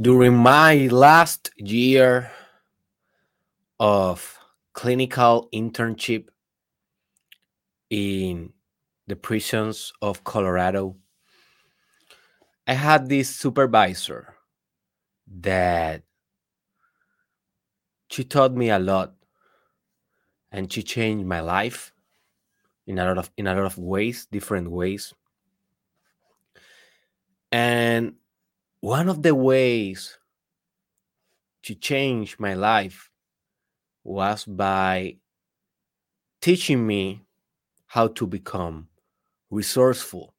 during my last year of clinical internship in the prisons of Colorado, I had this supervisor that she taught me a lot and she changed my life in a lot of in a lot of ways, different ways. And one of the ways to change my life was by teaching me how to become resourceful.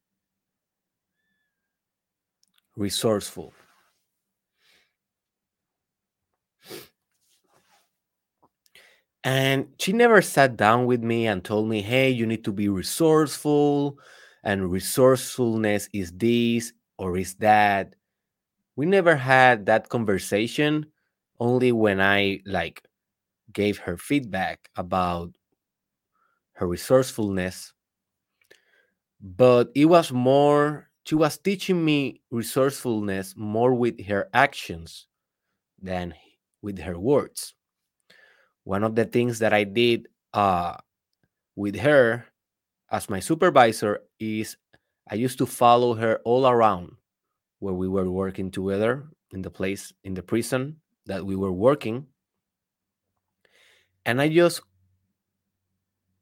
Resourceful. And she never sat down with me and told me, hey, you need to be resourceful, and resourcefulness is this or is that. We never had that conversation, only when I like gave her feedback about her resourcefulness. But it was more, she was teaching me resourcefulness more with her actions than with her words. One of the things that I did uh, with her as my supervisor is I used to follow her all around where we were working together in the place in the prison that we were working. And i just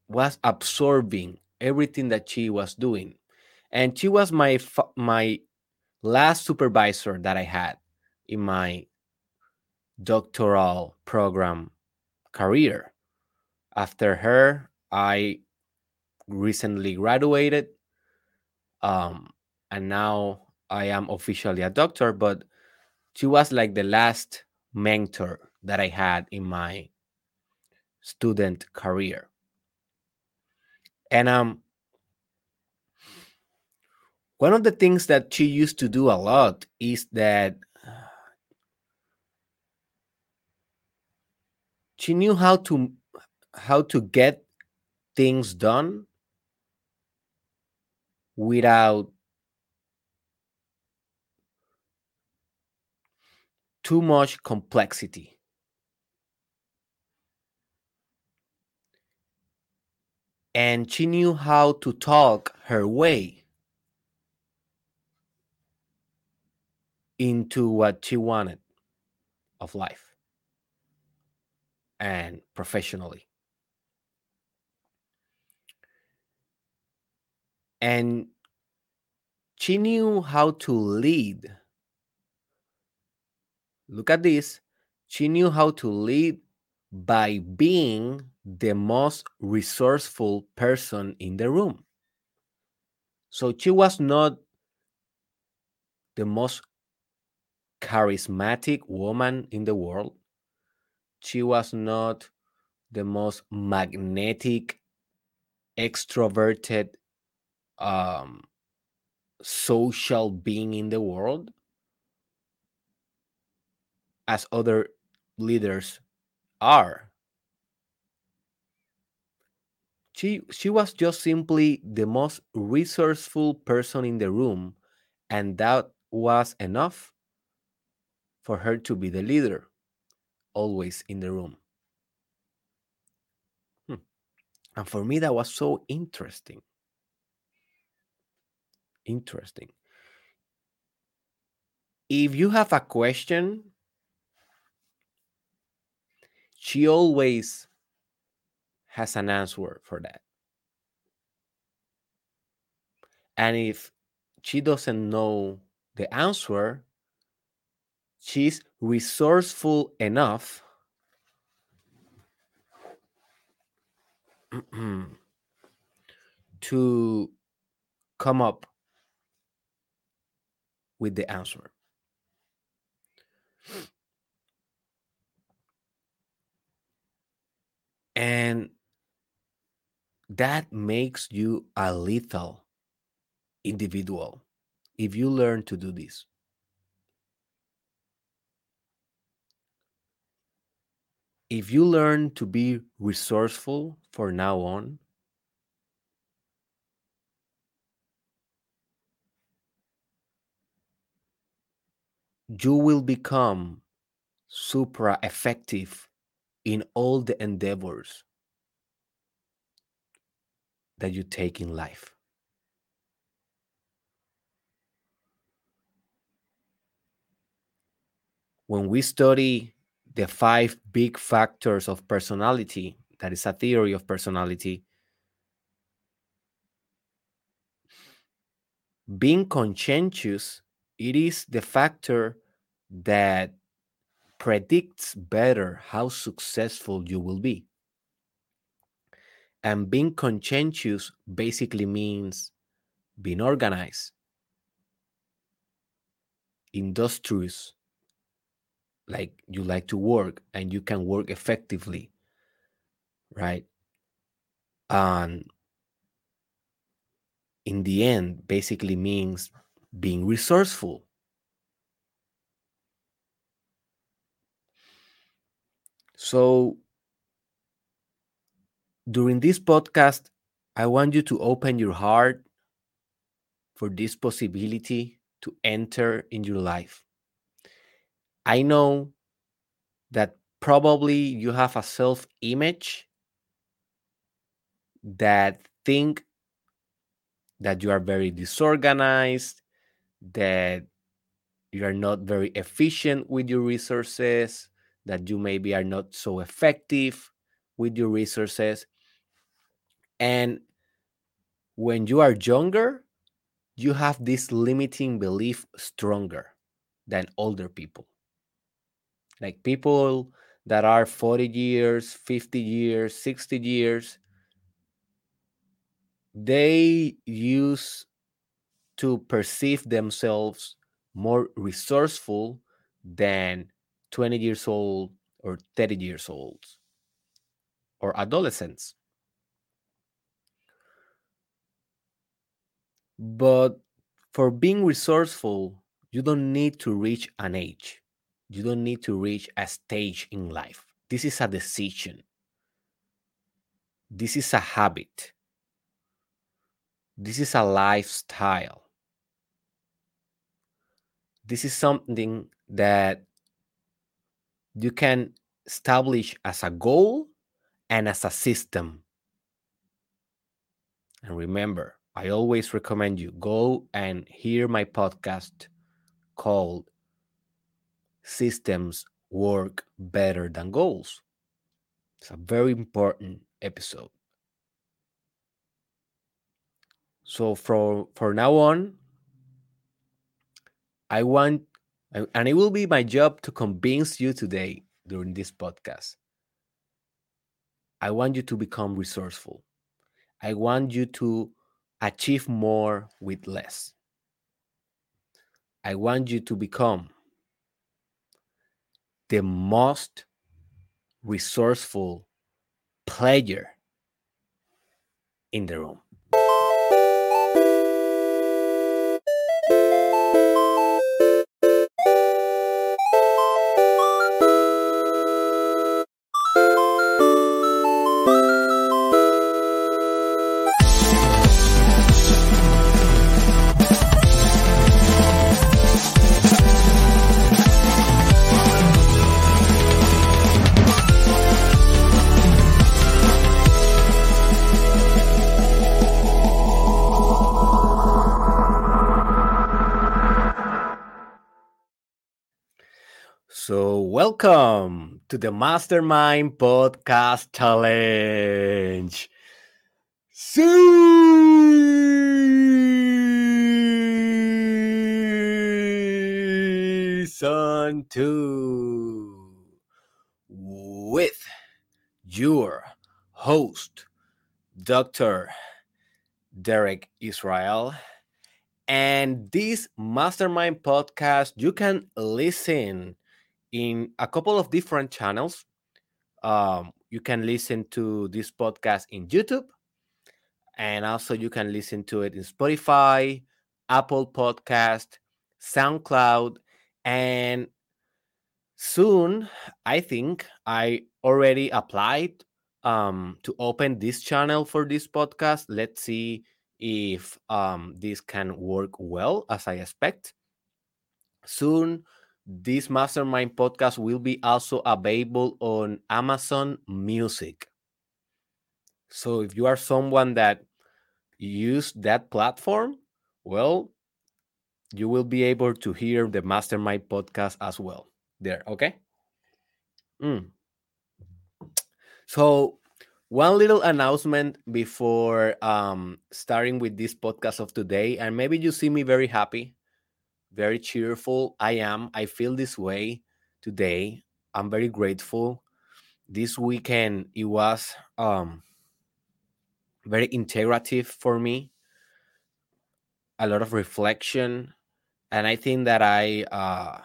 was absorbing everything that she was doing. And she was my my last supervisor that i had in my doctoral program career. After her i recently graduated um, and now I am officially a doctor, but she was like the last mentor that I had in my student career. And um one of the things that she used to do a lot is that she knew how to how to get things done without too much complexity. And she knew how to talk her way into what she wanted of life and professionally. And she knew how to lead look at this. She knew how to lead by being the most resourceful person in the room. So she was not the most charismatic woman in the world. She was not the most magnetic, extroverted, um, social being in the world as other leaders are. She, she was just simply the most resourceful person in the room, and that was enough for her to be the leader, always in the room. Hmm. And for me, that was so interesting. Interesting. If you have a question she always has an answer for that. And if she doesn't know the answer, she's resourceful enough to come up with the answer. And that makes you a lethal individual if you learn to do this. If you learn to be resourceful for now on, you will become supra effective in all the endeavors that you take in life. When we study the five big factors of personality, that is a theory of personality, being conscientious, it is the factor that predicts better how successful you will be. And being conscientious basically means being organized, industrious, like you like to work and you can work effectively, right? And in the end, basically means being resourceful. So, during this podcast, I want you to open your heart for this possibility to enter in your life. I know that probably you have a self image that think that you are very disorganized, that you are not very efficient with your resources, that you maybe are not so effective with your resources. And when you are younger, you have this limiting belief stronger than older people. Like people that are 40 years, 50 years, 60 years, they use to perceive themselves more resourceful than 20 years old or 30 years old or adolescents. But for being resourceful, you don't need to reach an age. You don't need to reach a stage in life. This is a decision. This is a habit. This is a lifestyle. This is something that you can establish as a goal and as a system. And remember, I always recommend you go and hear my podcast called Systems Work Better Than Goals. It's a very important episode. So for for now on, I want and it will be my job to convince you today during this podcast. I want you to become resourceful. I want you to achieve more with less. I want you to become the most resourceful player in the room. Welcome to the Mastermind Podcast Challenge. Season 2 with your host, Dr. Derek Israel. And this Mastermind podcast, you can listen in a couple of different channels. Um, you can listen to this podcast in YouTube, and also you can listen to it in Spotify, Apple Podcast, SoundCloud, and soon I think I already applied um, to open this channel for this podcast. Let's see if um, this can work well as I expect. Soon this mastermind podcast will be also available on Amazon Music. So if you are someone that use that platform, well, you will be able to hear the mastermind podcast as well there. Okay. Mm. So one little announcement before um, starting with this podcast of today, and maybe you see me very happy, very cheerful. I am. I feel this way today. I'm very grateful. This weekend it was um, very integrative for me. A lot of reflection, and I think that I uh,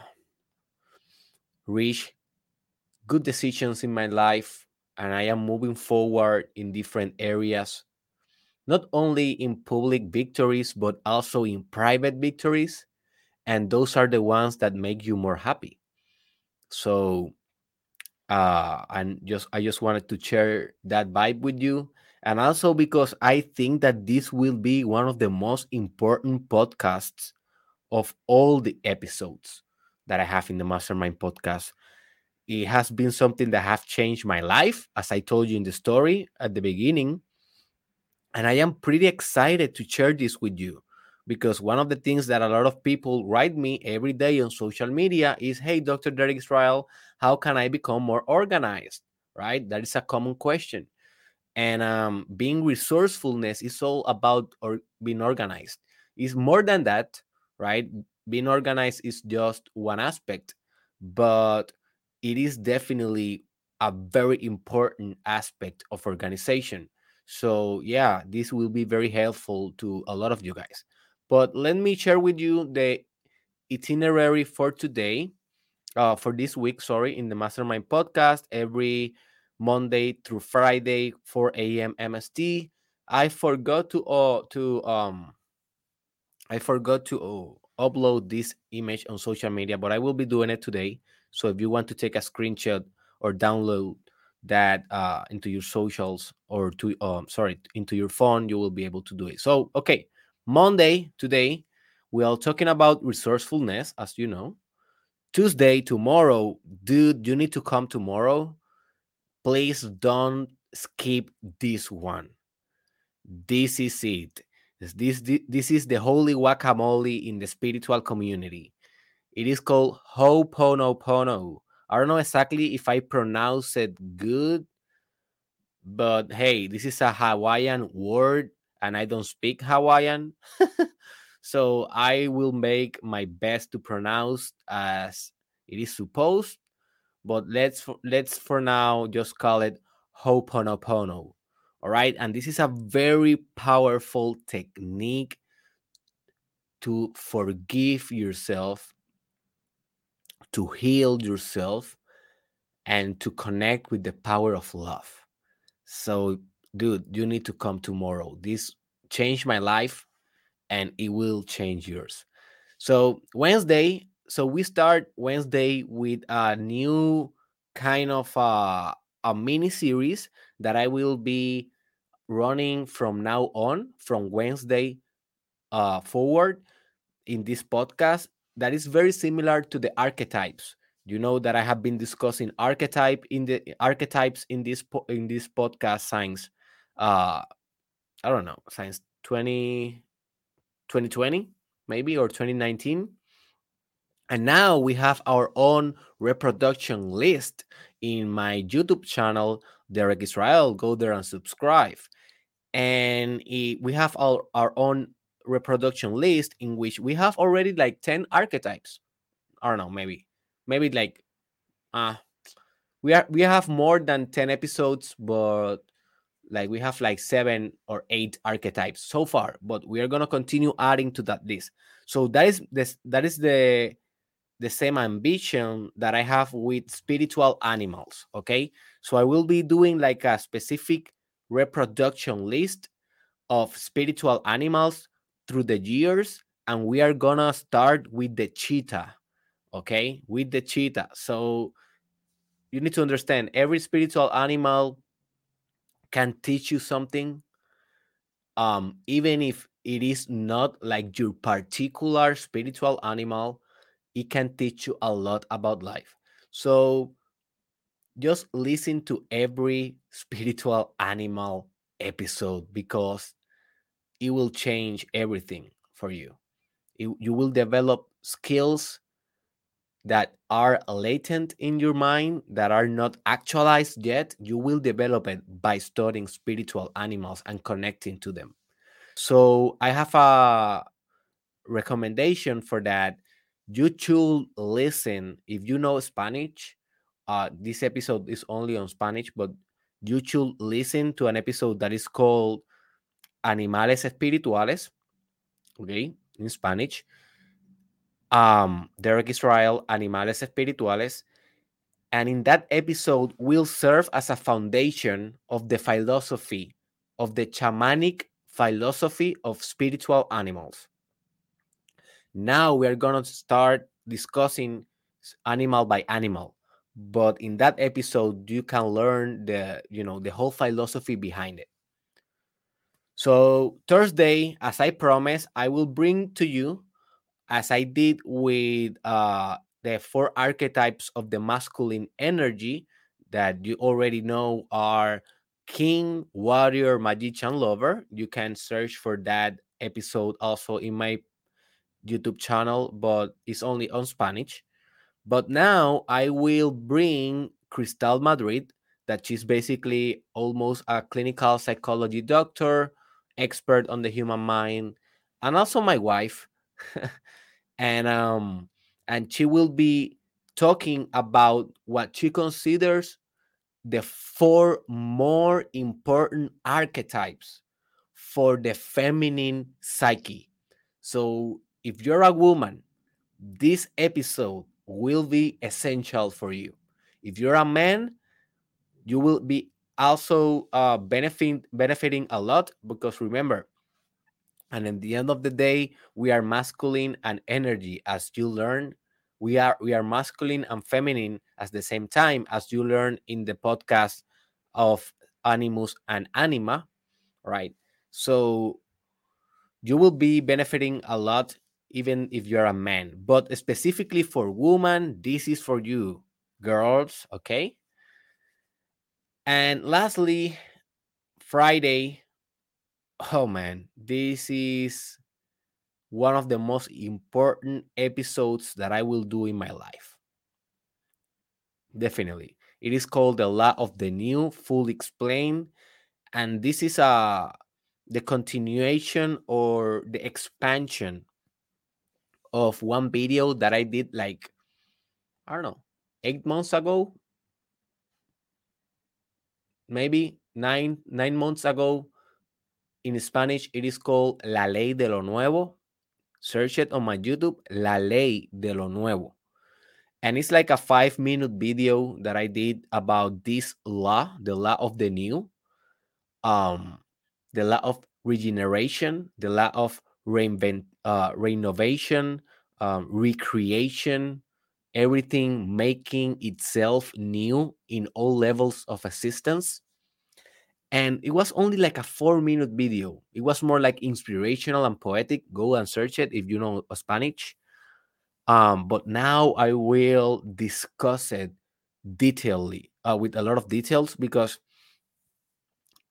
reached good decisions in my life and I am moving forward in different areas, not only in public victories, but also in private victories. And those are the ones that make you more happy. So, uh, and just I just wanted to share that vibe with you. And also because I think that this will be one of the most important podcasts of all the episodes that I have in the Mastermind podcast it has been something that have changed my life as i told you in the story at the beginning and i am pretty excited to share this with you because one of the things that a lot of people write me every day on social media is hey dr derek israel how can i become more organized? Right? That is a common question. And um, being resourcefulness is all about or being organized. Is more than that right? Being organized is just one aspect but it is definitely a very important aspect of organization. So, yeah, this will be very helpful to a lot of you guys. But let me share with you the itinerary for today, uh, for this week, sorry, in the Mastermind podcast every Monday through Friday, 4 a.m. MST. I forgot to uh, to um I forgot to uh, upload this image on social media, but I will be doing it today. So if you want to take a screenshot or download that uh, into your socials or to um, sorry into your phone, you will be able to do it. So okay, Monday today we are talking about resourcefulness, as you know. Tuesday tomorrow, dude, you need to come tomorrow. Please don't skip this one. This is it. This, this, this is the holy guacamole in the spiritual community. It is called Ho'oponopono. I don't know exactly if I pronounce it good, but hey, this is a Hawaiian word and I don't speak Hawaiian. so I will make my best to pronounce as it is supposed, but let's let's for now just call it Ho'oponopono. All right, and this is a very powerful technique to forgive yourself to heal yourself and to connect with the power of love. So, dude, you need to come tomorrow. This changed my life and it will change yours. So, Wednesday, so we start Wednesday with a new kind of uh, a mini series that I will be running from now on, from Wednesday uh, forward in this podcast that is very similar to the archetypes you know that i have been discussing archetype in the archetypes in this in this podcast science uh i don't know science 20 2020 maybe or 2019 and now we have our own reproduction list in my youtube channel derek israel. Go there and subscribe. And it, we have our, our own reproduction list in which we have already like 10 archetypes. I don't know, maybe, maybe like, uh, we are we have more than 10 episodes, but like we have like seven or eight archetypes so far, but we are gonna continue adding to that list. So that is this that is the the same ambition that I have with spiritual animals. Okay. So I will be doing like a specific reproduction list of spiritual animals through the years and we are gonna start with the cheetah okay with the cheetah so you need to understand every spiritual animal can teach you something um even if it is not like your particular spiritual animal it can teach you a lot about life. So just listen to every spiritual animal episode because it will change everything for you. It, you will develop skills that are latent in your mind that are not actualized yet. You will develop it by studying spiritual animals and connecting to them. So I have a recommendation for that. You should listen if you know Spanish. Uh, this episode is only on Spanish, but you should listen to an episode that is called Animales Espirituales, okay, in Spanish. Um, Derek Israel, Animales Espirituales. And in that episode will serve as a foundation of the philosophy of the shamanic philosophy of spiritual animals. Now we are going to start discussing animal by animal. But in that episode, you can learn the, you know, the whole philosophy behind it. So Thursday, as I promised, I will bring to you, as I did with uh, the four archetypes of the masculine energy that you already know are king, warrior, magician, lover. You can search for that episode also in my YouTube channel, but it's only on Spanish. But now I will bring Cristal Madrid, that she's basically almost a clinical psychology doctor, expert on the human mind, and also my wife. and um and she will be talking about what she considers the four more important archetypes for the feminine psyche. So if you're a woman, this episode will be essential for you. If you're a man, you will be also uh, benefiting benefiting a lot because remember, and at the end of the day, we are masculine and energy. As you learn, we are we are masculine and feminine at the same time, as you learn in the podcast of Animus and Anima, right? So you will be benefiting a lot even if you're a man. But specifically for women, this is for you, girls, okay? And lastly, Friday. Oh man, this is one of the most important episodes that I will do in my life. Definitely. It is called The Law of the New, Full Explained. And this is a uh, the continuation or the expansion of one video that I did like, I don't know, eight months ago, maybe nine, nine months ago. In Spanish, it is called La Ley de lo Nuevo. Search it on my YouTube, La Ley de lo Nuevo. And it's like a five minute video that I did about this law, the law of the new, um, the law of regeneration, the law of reinvent, uh, renovation, um, recreation, everything making itself new in all levels of assistance. And it was only like a four minute video. It was more like inspirational and poetic. Go and search it if you know Spanish. Um, but now I will discuss it detailedly uh, with a lot of details because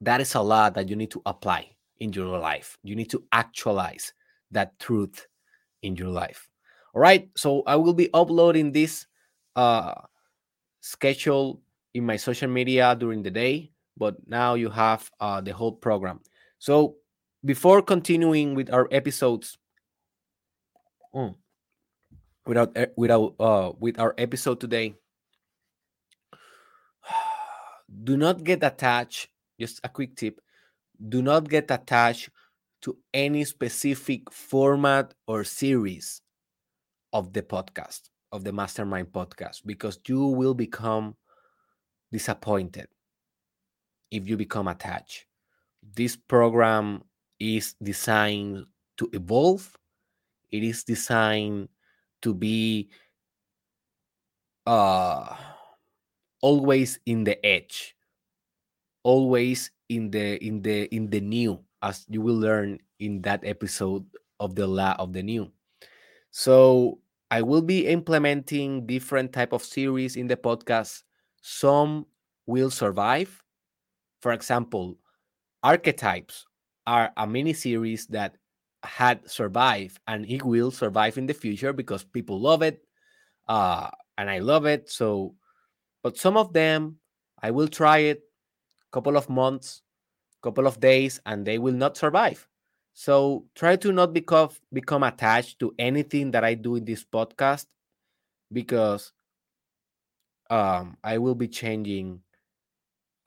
that is a lot that you need to apply in your life. You need to actualize that truth in your life. All right. So I will be uploading this uh, schedule in my social media during the day, but now you have uh, the whole program. So before continuing with our episodes, mm, without eh, without uh, with our episode today, do not get attached. Just a quick tip: do not get attached to any specific format or series of the podcast, of the Mastermind podcast, because you will become disappointed if you become attached. This program is designed to evolve, it is designed to be uh, always in the edge, always in the in the in the new as you will learn in that episode of the law of the new so I will be implementing different type of series in the podcast. Some will survive. For example, archetypes are a mini series that had survived and it will survive in the future because people love it uh, and I love it. So, but some of them I will try it a couple of months, couple of days, and they will not survive. So try to not become become attached to anything that I do in this podcast because um, I will be changing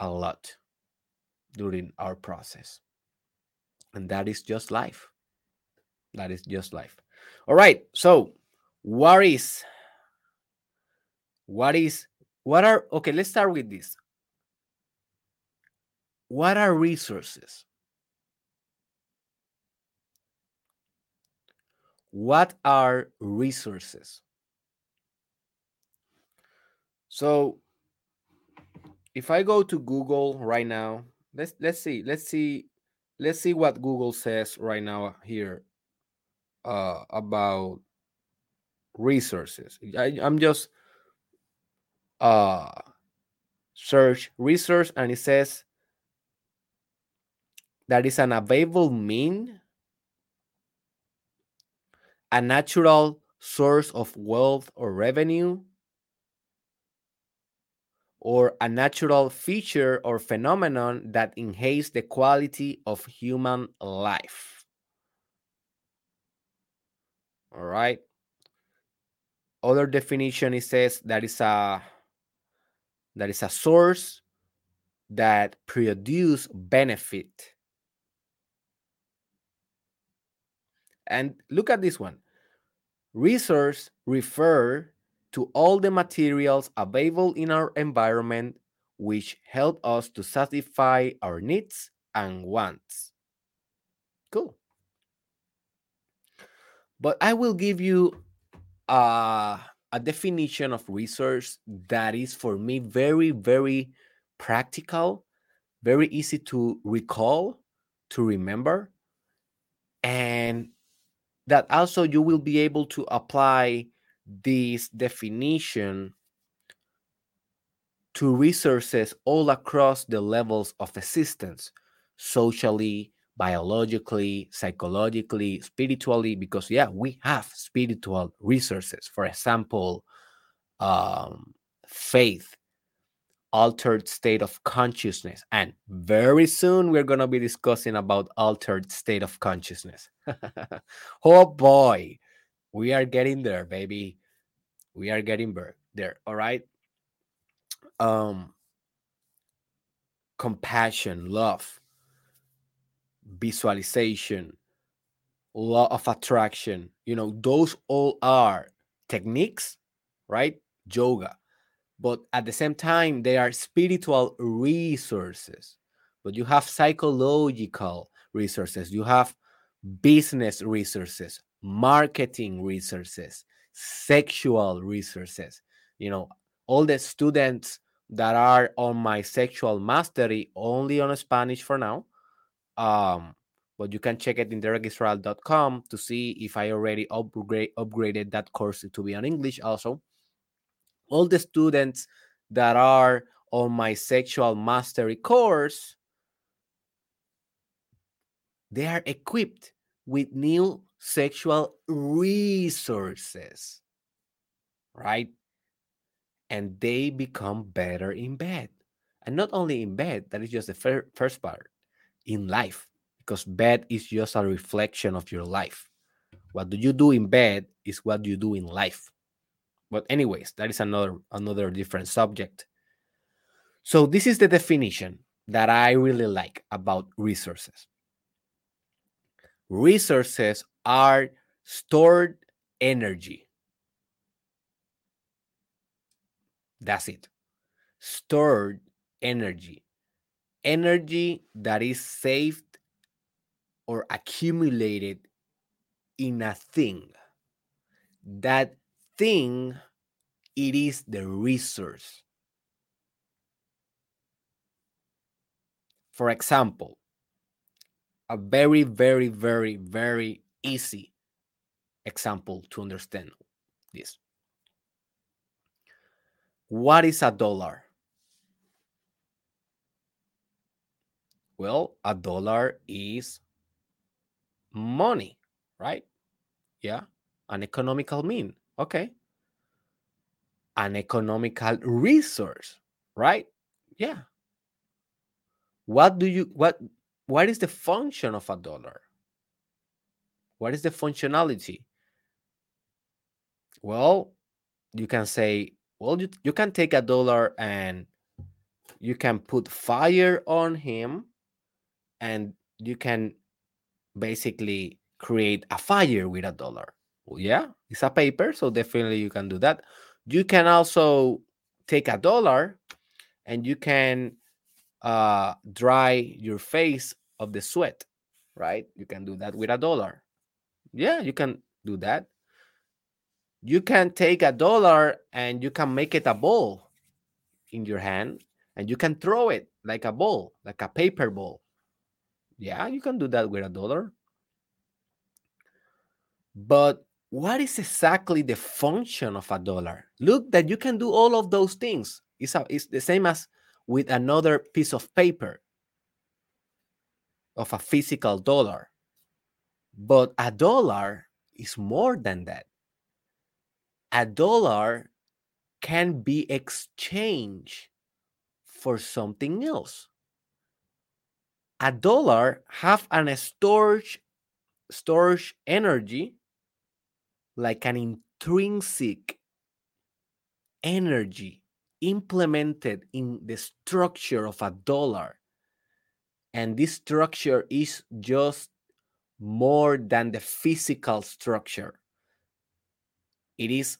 a lot during our process. And that is just life. That is just life. All right. So, what is, what is, what are, okay, let's start with this. What are resources? What are resources? So, if I go to Google right now, let's let's see, let's see, let's see what Google says right now here uh, about resources. I, I'm just uh, search resource and it says that is an available mean, a natural source of wealth or revenue, or a natural feature or phenomenon that enhances the quality of human life. All right. Other definition it says that is a that is a source that produce benefit. And look at this one. Resource refer to all the materials available in our environment which help us to satisfy our needs and wants. Cool. But I will give you uh, a definition of resource that is for me very, very practical, very easy to recall, to remember, and that also you will be able to apply this definition to resources all across the levels of existence socially biologically psychologically spiritually because yeah we have spiritual resources. For example um, faith altered state of consciousness and very soon we're going to be discussing about altered state of consciousness. Oh boy we are getting there baby we are getting there all right? Um compassion love visualization law of attraction you know those all are techniques right? Yoga but at the same time they are spiritual resources. But you have psychological resources you have business resources marketing resources sexual resources. You know all the students that are on my sexual mastery only on spanish for now um but you can check it in derekisrael.com to see if i already upgrade upgraded that course to be on english also. All the students that are on my sexual mastery course they are equipped with new sexual resources, right? And they become better in bed. And not only in bed, that is just the fir- first part, in life, because bed is just a reflection of your life. What do you do in bed is what you do in life. But anyways, that is another another different subject. So this is the definition that I really like about resources. Resources are stored energy. That's it. Stored energy. Energy that is saved or accumulated in a thing. That thing, it is the resource. For example, a very, very, very, very easy example to understand. this. What is a dollar? Well, a dollar is money, right? Yeah, an economical mean. Okay. An economical resource, right? Yeah. What do you what what is the function of a dollar? What is the functionality? Well, you can say, well, you, you can take a dollar and you can put fire on him and you can basically create a fire with a dollar. Well, yeah, it's a paper, so definitely you can do that. You can also take a dollar and you can uh, dry your face of the sweat, right? You can do that with a dollar. Yeah, you can do that. You can take a dollar and you can make it a ball in your hand and you can throw it like a ball, like a paper ball. Yeah, you can do that with a dollar. But what is exactly the function of a dollar? Look that you can do all of those things. It's, a, it's the same as with another piece of paper of a physical dollar. But a dollar is more than that. A dollar can be exchanged for something else. A dollar have an storage storage energy like an intrinsic energy implemented in the structure of a dollar. And this structure is just more than the physical structure, it is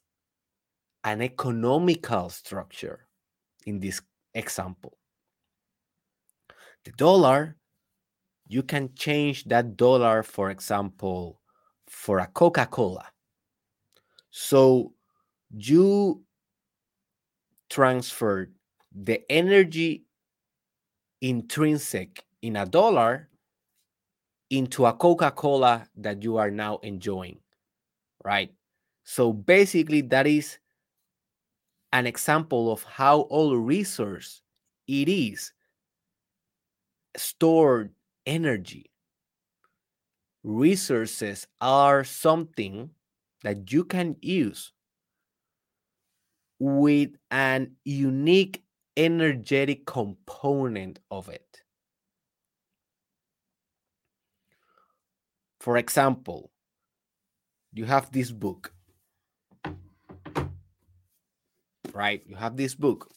an economical structure in this example. The dollar, you can change that dollar, for example, for a Coca Cola. So you transfer the energy intrinsic in a dollar into a Coca Cola that you are now enjoying, right? So basically, that is an example of how all resource it is stored energy. Resources are something that you can use with an unique energetic component of it. For example, you have this book, right? You have this book.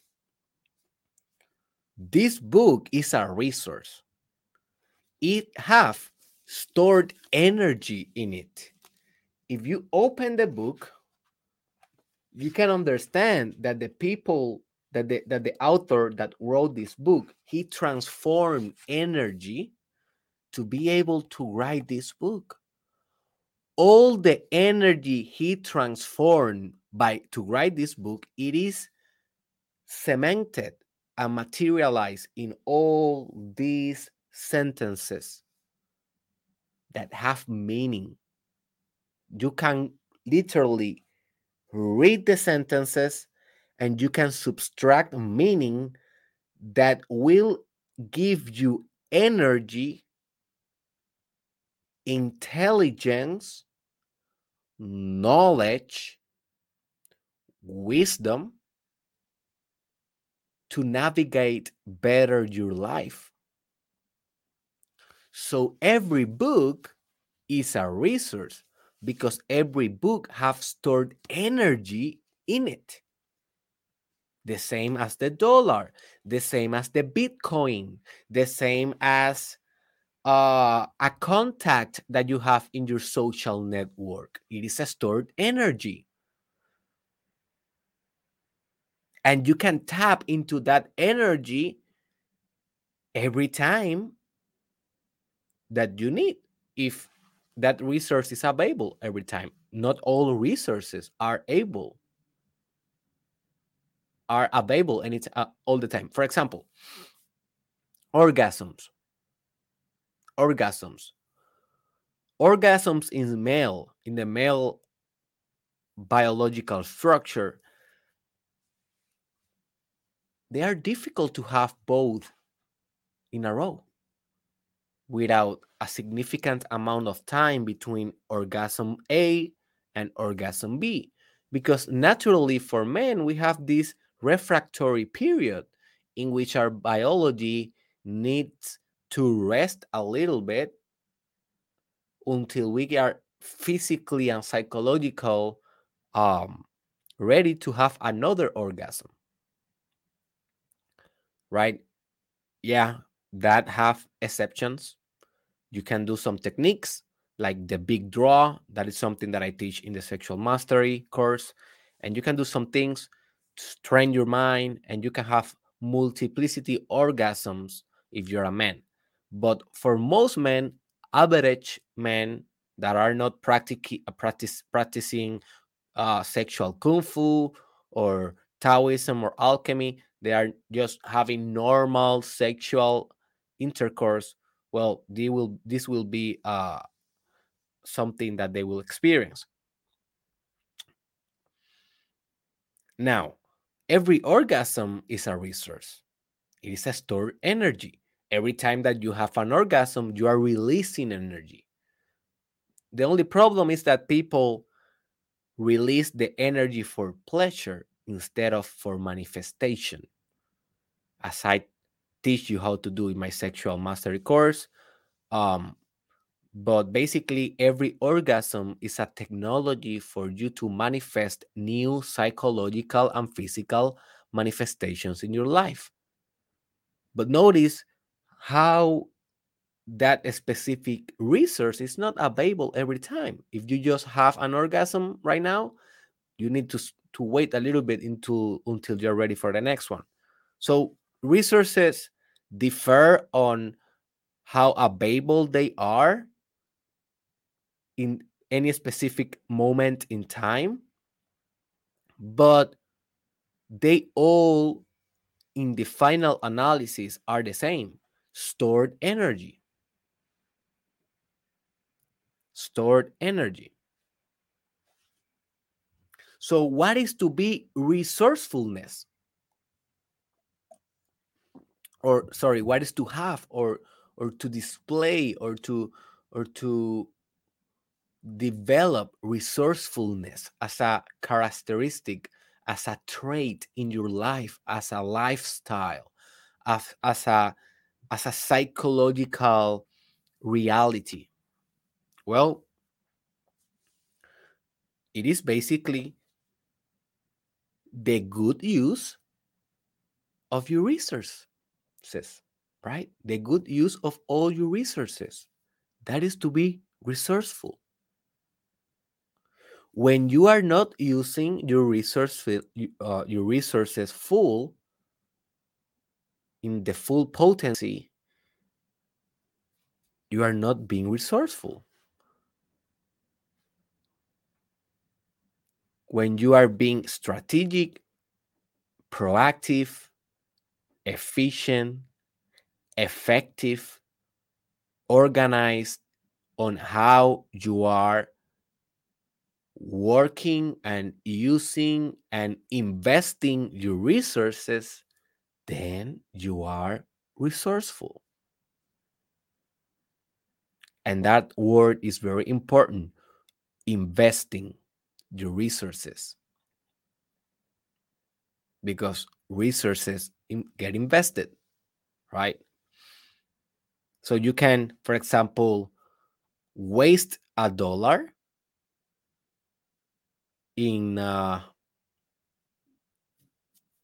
This book is a resource. It have stored energy in it. If you open the book, you can understand that the people that the, that the author that wrote this book he transformed energy to be able to write this book all the energy he transformed by to write this book it is cemented and materialized in all these sentences that have meaning. You can literally read the sentences and you can subtract meaning that will give you energy, intelligence, knowledge, wisdom to navigate better your life. So every book is a resource because every book have stored energy in it the same as the dollar the same as the bitcoin the same as uh, a contact that you have in your social network it is a stored energy and you can tap into that energy every time that you need if that resource is available every time. Not all resources are able are available and it's uh, all the time. For example, orgasms. Orgasms. Orgasms in male in the male biological structure, they are difficult to have both in a row without a significant amount of time between orgasm A and orgasm B. Because naturally, for men, we have this refractory period in which our biology needs to rest a little bit until we are physically and psychological um, ready to have another orgasm. Right? Yeah that have exceptions. You can do some techniques like the big draw that is something that i teach in the sexual mastery course and you can do some things to train your mind and you can have multiplicity orgasms if you're a man but for most men average men that are not practic- practice, practicing uh, sexual kung fu or Taoism or alchemy. They are just having normal sexual intercourse. Well, they will. This will be uh, something that they will experience. Now, every orgasm is a resource. It is a stored energy. Every time that you have an orgasm, you are releasing energy. The only problem is that people release the energy for pleasure instead of for manifestation. As I teach you how to do in my sexual mastery course. Um, but basically, every orgasm is a technology for you to manifest new psychological and physical manifestations in your life. But notice how that specific resource is not available every time. If you just have an orgasm right now, you need to to wait a little bit into until you're ready for the next one. So resources differ on how available they are in any specific moment in time, but they all in the final analysis are the same stored energy stored energy. So, what is to be resourcefulness? Or sorry, what is to have or or to display or to or to develop resourcefulness as a characteristic, as a trait in your life, as a lifestyle, as, as a as a psychological reality well, it is basically the good use of your resources, right? The good use of all your resources. That is to be resourceful. When you are not using your resource, uh, your resources full in the full potency, you are not being resourceful. when you are being strategic, proactive, efficient, effective, organized on how you are working and using and investing your resources, then you are resourceful. And that word is very important investing your resources because resources get invested right so you can for example waste a dollar in uh,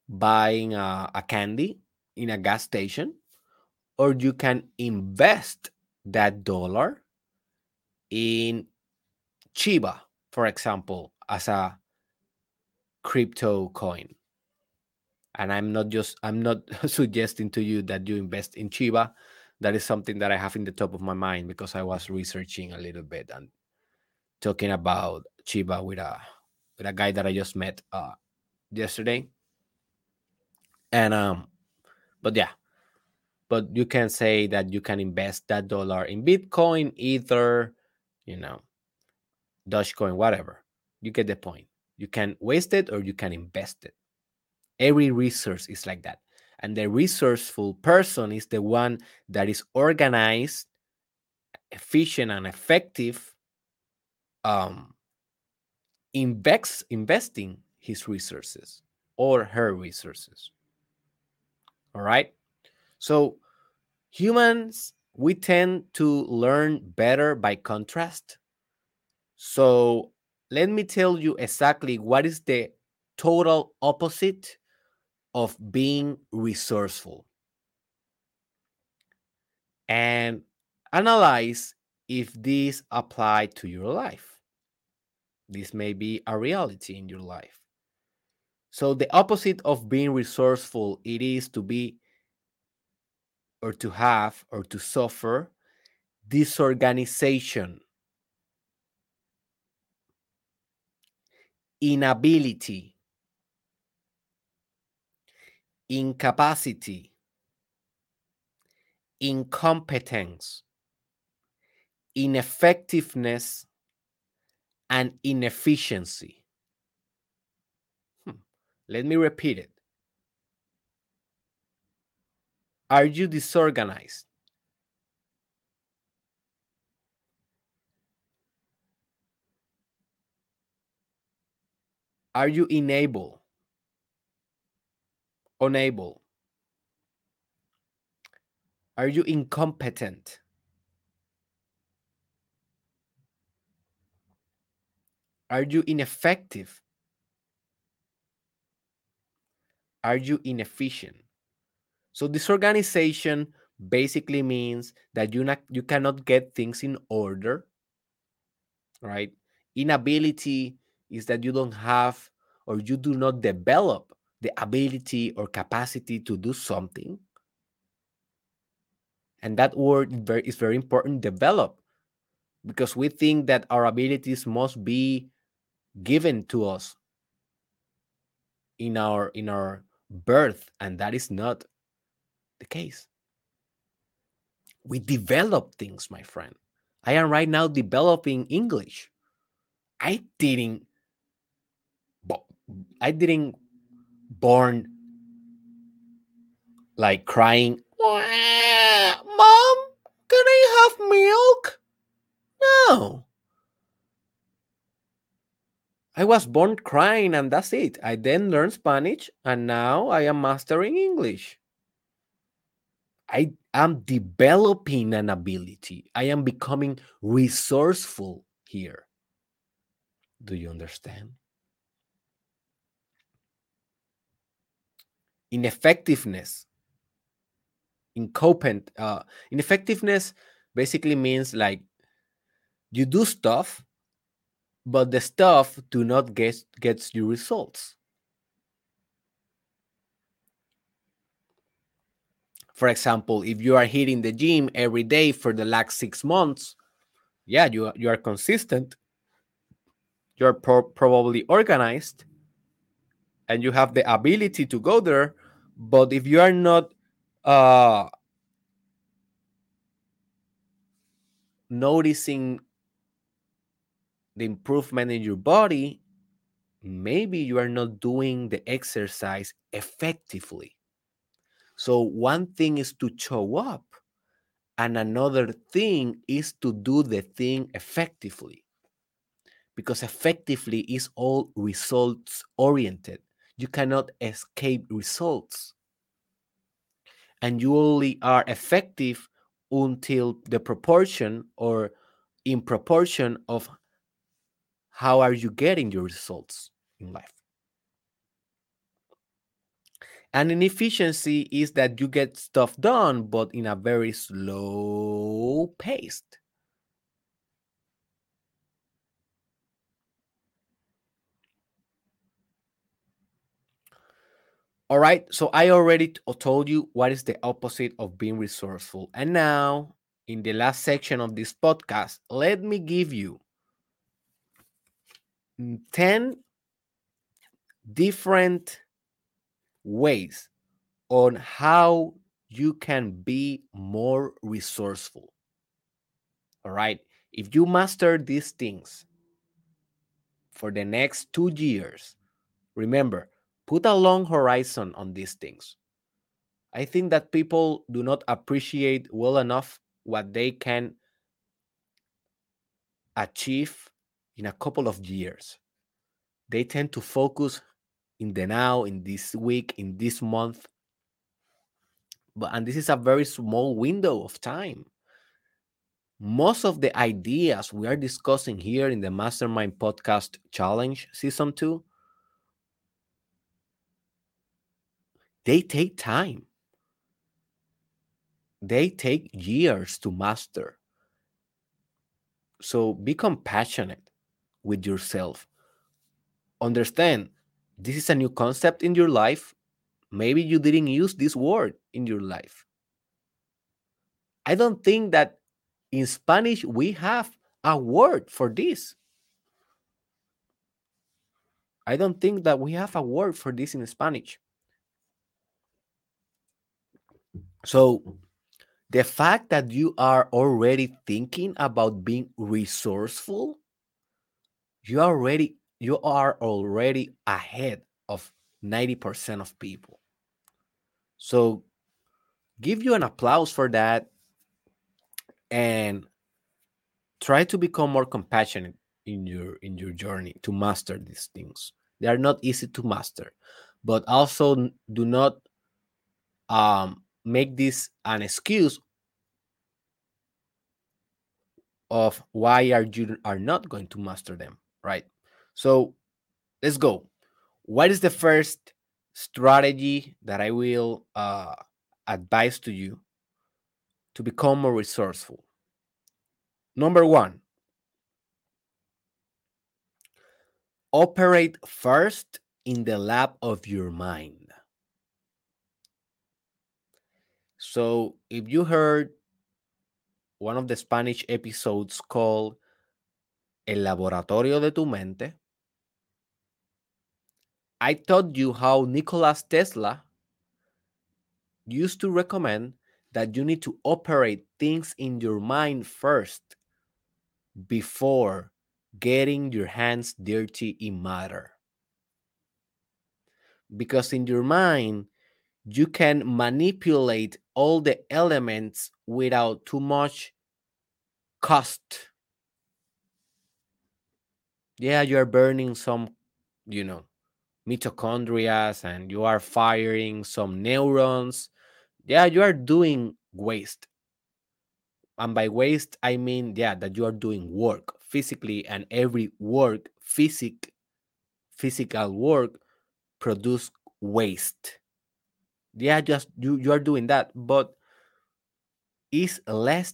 buying a, a candy in a gas station or you can invest that dollar in Shiba, for example, as a crypto coin. And I'm not just I'm not suggesting to you that you invest in Shiba. That is something that I have in the top of my mind because I was researching a little bit and talking about Shiba with a with a guy that I just met uh yesterday. And um but yeah, but you can say that you can invest that dollar in Bitcoin, Ether, you know, Dogecoin, whatever. You get the point. You can waste it or you can invest it. Every resource is like that. And the resourceful person is the one that is organized, efficient, and effective um, invests, investing his resources or her resources. All right. So humans, we tend to learn better by contrast. So let me tell you exactly what is the total opposite of being resourceful and analyze if this apply to your life this may be a reality in your life so the opposite of being resourceful it is to be or to have or to suffer disorganization. Inability. Incapacity, incompetence, ineffectiveness, and inefficiency. Let me repeat it. Are you disorganized? Are you unable? unable? Are you incompetent? Are you ineffective? Are you inefficient? So disorganization basically means that you not you cannot get things in order, right? Inability is that you don't have or you do not develop the ability or capacity to do something. And that word is very important develop because we think that our abilities must be given to us in our in our birth and that is not the case we develop things my friend i am right now developing english i didn't i didn't born like crying, Mom, can I have milk? No. I was born crying and that's it. I then learned Spanish and now I am mastering English. I am developing an ability. I am becoming resourceful here. Do you understand? ineffectiveness incompetent uh, ineffectiveness basically means like you do stuff but the stuff do not get gets you results. For example if you are hitting the gym every day for the last six months yeah you, you are consistent. You're pro- probably organized and you have the ability to go there but if you are not uh, noticing the improvement in your body maybe you are not doing the exercise effectively. So one thing is to show up and another thing is to do the thing effectively. Because effectively is all results oriented. You cannot escape results. And you only are effective until the proportion or in proportion of how are you getting your results in life. And inefficiency is that you get stuff done, but in a very slow pace All right. So I already uh, told you what is the opposite of being resourceful. And now, in the last section of this podcast, let me give you Mm, 10 different ways on how you can be more resourceful. All right. If you master these things, for the next two years. Remember, put a long horizon on these things. I think that people do not appreciate well enough what they can achieve in a couple of years. They tend to focus in the now, in this week, in this month. But and this is a very small window of time. Most of the ideas we are discussing here in the Mastermind Podcast Challenge Season 2 they take time. They take years to master. So be compassionate with yourself. Understand this is a new concept in your life. Maybe you didn't use this word in your life. I don't think that in Spanish we have a word for this. I don't think that we have a word for this in Spanish. So, the fact that you are already thinking about being resourceful, you are already you are already ahead of 90% of people. So, give you an applause for that and try to become more compassionate in your in your journey to master these things they are not easy to master but also do not um, make this an excuse of why are you are not going to master them right. So let's go. What is the first strategy that i will uh, advise to you to become more resourceful? Number one operate first in the lab of your mind. So if you heard one of the Spanish episodes called El Laboratorio de tu Mente, I taught you how Nikola Tesla used to recommend that you need to operate things in your mind first before getting your hands dirty in matter. Because in your mind, you can manipulate all the elements without too much cost. Yeah, you are burning some, you know, mitochondria and you are firing some neurons. Yeah, you are doing waste. And by waste, I mean, yeah, that you are doing work physically, and every work, physic, physical work, produce waste yeah just you you are doing that but is less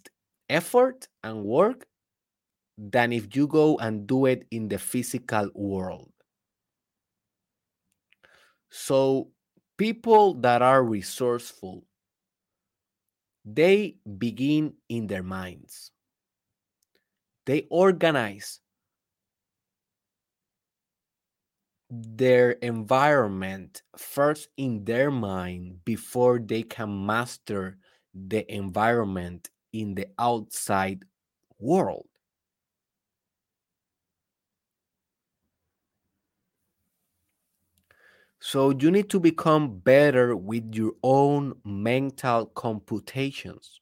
effort and work than if you go and do it in the physical world so people that are resourceful they begin in their minds they organize their environment first in their mind before they can master the environment in the outside world. So you need to become better with your own mental computations.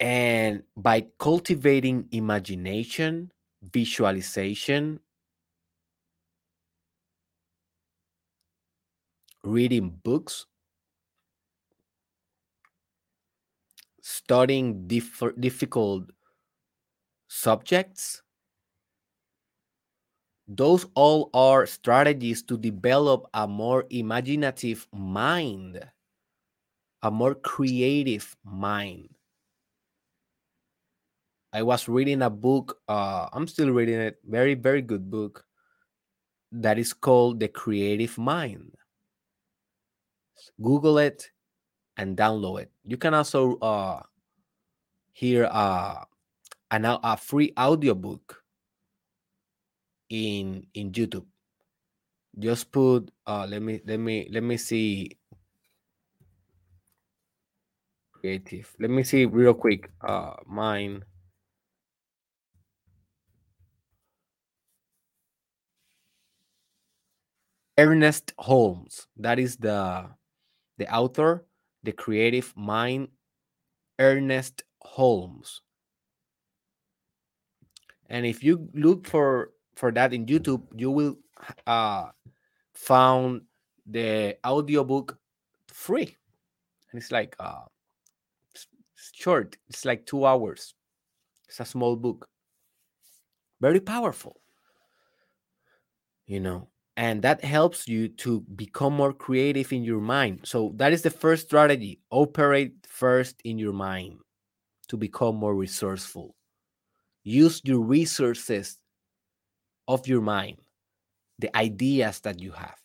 And by cultivating imagination, visualization, reading books, studying diff- difficult subjects, those all are strategies to develop a more imaginative mind, a more creative mind. I was reading a book. Uh, I'm still reading it. Very, very good book. That is called The Creative Mind. Google it and download it. You can also uh, hear uh, an, a free audiobook in in YouTube. Just put uh, let me let me let me see creative. Let me see real quick. Uh, mine. Ernest Holmes. That is the the author, the creative mind, Ernest Holmes. And if you look for for that in YouTube, you will uh, found the audiobook free, and it's like uh, short. It's like two hours. It's a small book, very powerful. You know, and that helps you to become more creative in your mind. So that is the first strategy. Operate first in your mind to become more resourceful. Use your resources of your mind, the ideas that you have,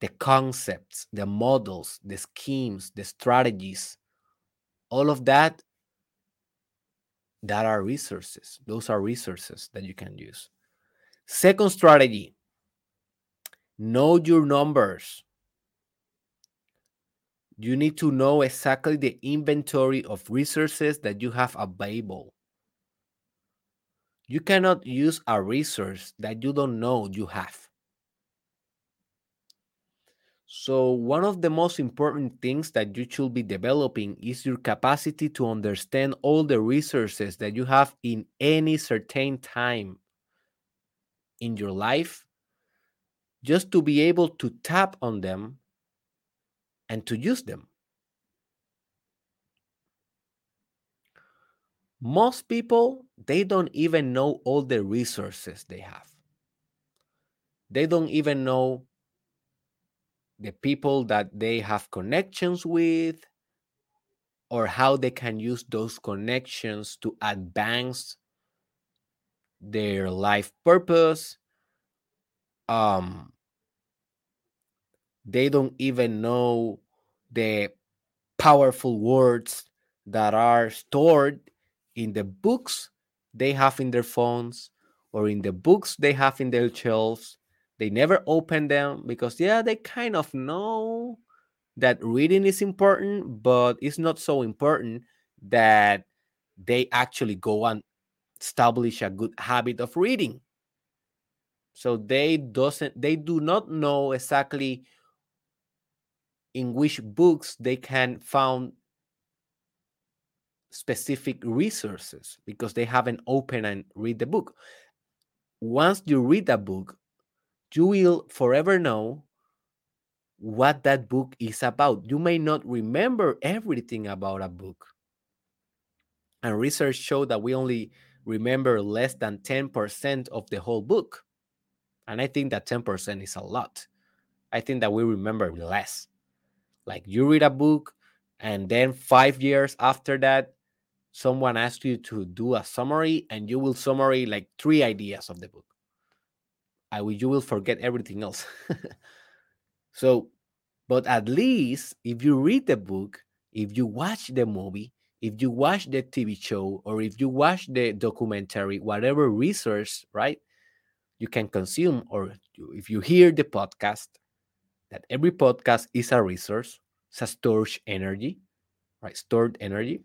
the concepts, the models, the schemes, the strategies, all of that that are resources. Those are resources that you can use. Second strategy know your numbers. You need to know exactly the inventory of resources that you have available. You cannot use a resource that you don't know you have. So, one of the most important things that you should be developing is your capacity to understand all the resources that you have in any certain time in your life, just to be able to tap on them and to use them. Most people, they don't even know all the resources they have. They don't even know the people that they have connections with or how they can use those connections to advance their life purpose. Um, they don't even know the powerful words that are stored in the books they have in their phones or in the books they have in their shelves. They never open them because, yeah, they kind of know that reading is important, but it's not so important that they actually go and establish a good habit of reading. So they doesn't they do not know exactly in which books they can found specific resources because they haven't opened and read the book. Once you read a book, you will forever know what that book is about. You may not remember everything about a book. And research showed that we only remember less than 10% of the whole book. And I think that 10% is a lot. I think that we remember less. Like you read a book, and then five years after that, someone asks you to do a summary, and you will summary like three ideas of the book. I will, you will forget everything else. so, but at least if you read the book, if you watch the movie, if you watch the TV show, or if you watch the documentary, whatever resource, right, you can consume, or if you hear the podcast, that every podcast is a resource, it's a storage energy, right? Stored energy.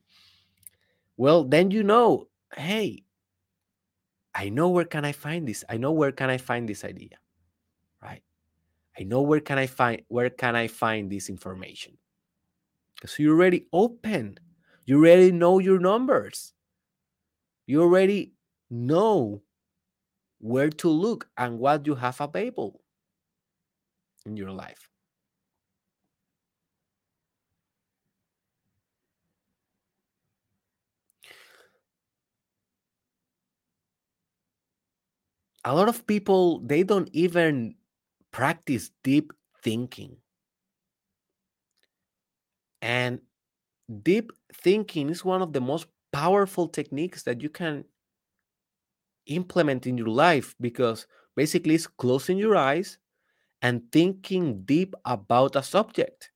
Well, then you know, hey, I know where can I find this. I know where can I find this idea, right? I know where can I find where can I find this information. Because you're already open, you already know your numbers. You already know where to look and what you have available in your life. A lot of people they don't even practice deep thinking. And deep thinking is one of the most powerful techniques that you can implement in your life because basically it's closing your eyes and thinking deep about a subject.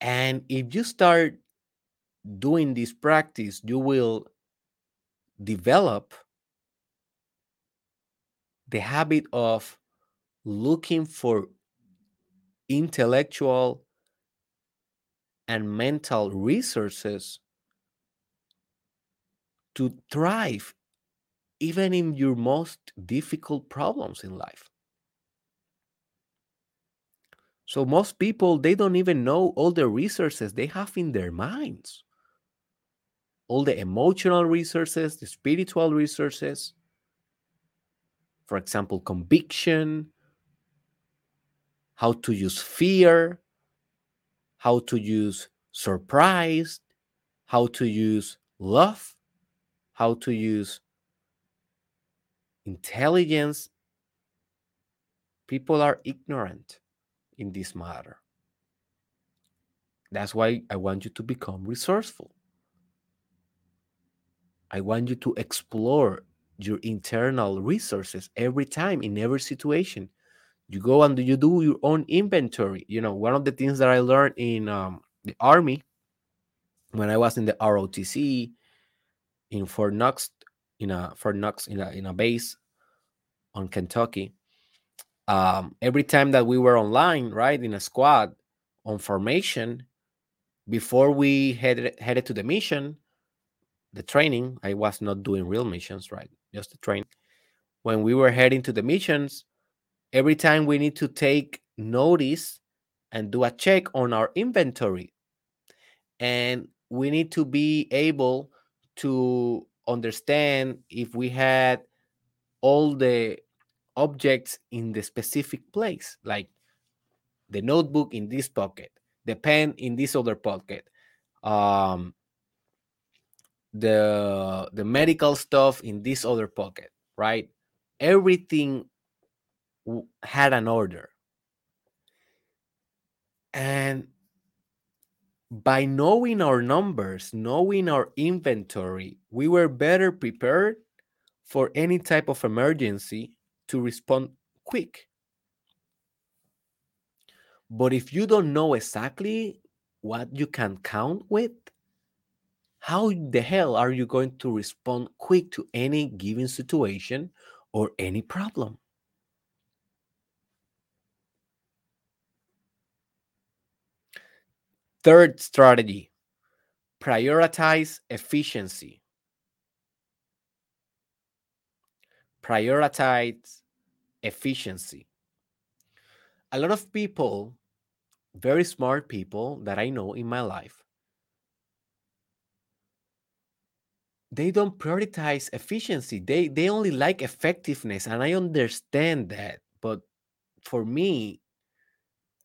And if you start doing this practice, you will develop the habit of looking for intellectual and mental resources to thrive even in your most difficult problems in life. So most people they don't even know all the resources they have in their minds. All the emotional resources, the spiritual resources. For example, conviction, how to use fear, how to use surprise, how to use love, how to use intelligence. People are ignorant in this matter. That's why I want you to become resourceful. I want you to explore your internal resources every time in every situation. You go and you do your own inventory. You know, one of the things that I learned in um, the army when I was in the ROTC in Fort Knox, in a Fort Knox in a in a base on Kentucky, um, every time that we were online, right, in a squad on formation, before we headed headed to the mission, the training, I was not doing real missions, right? Just the training. When we were heading to the missions, every time we need to take notice and do a check on our inventory. And we need to be able to understand if we had all the objects in the specific place, like the notebook in this pocket, the pen in this other pocket, um, the the medical stuff in this other pocket, right? Everything had an order, and by knowing our numbers, knowing our inventory, we were better prepared for any type of emergency to respond quick. But if you don't know exactly what you can count with, how the hell are you going to respond quick to any given situation or any problem? Third strategy prioritize efficiency. Prioritize efficiency. A lot of people, very smart people that I know in my life, they don't prioritize efficiency. They they only like effectiveness and I understand that, but for me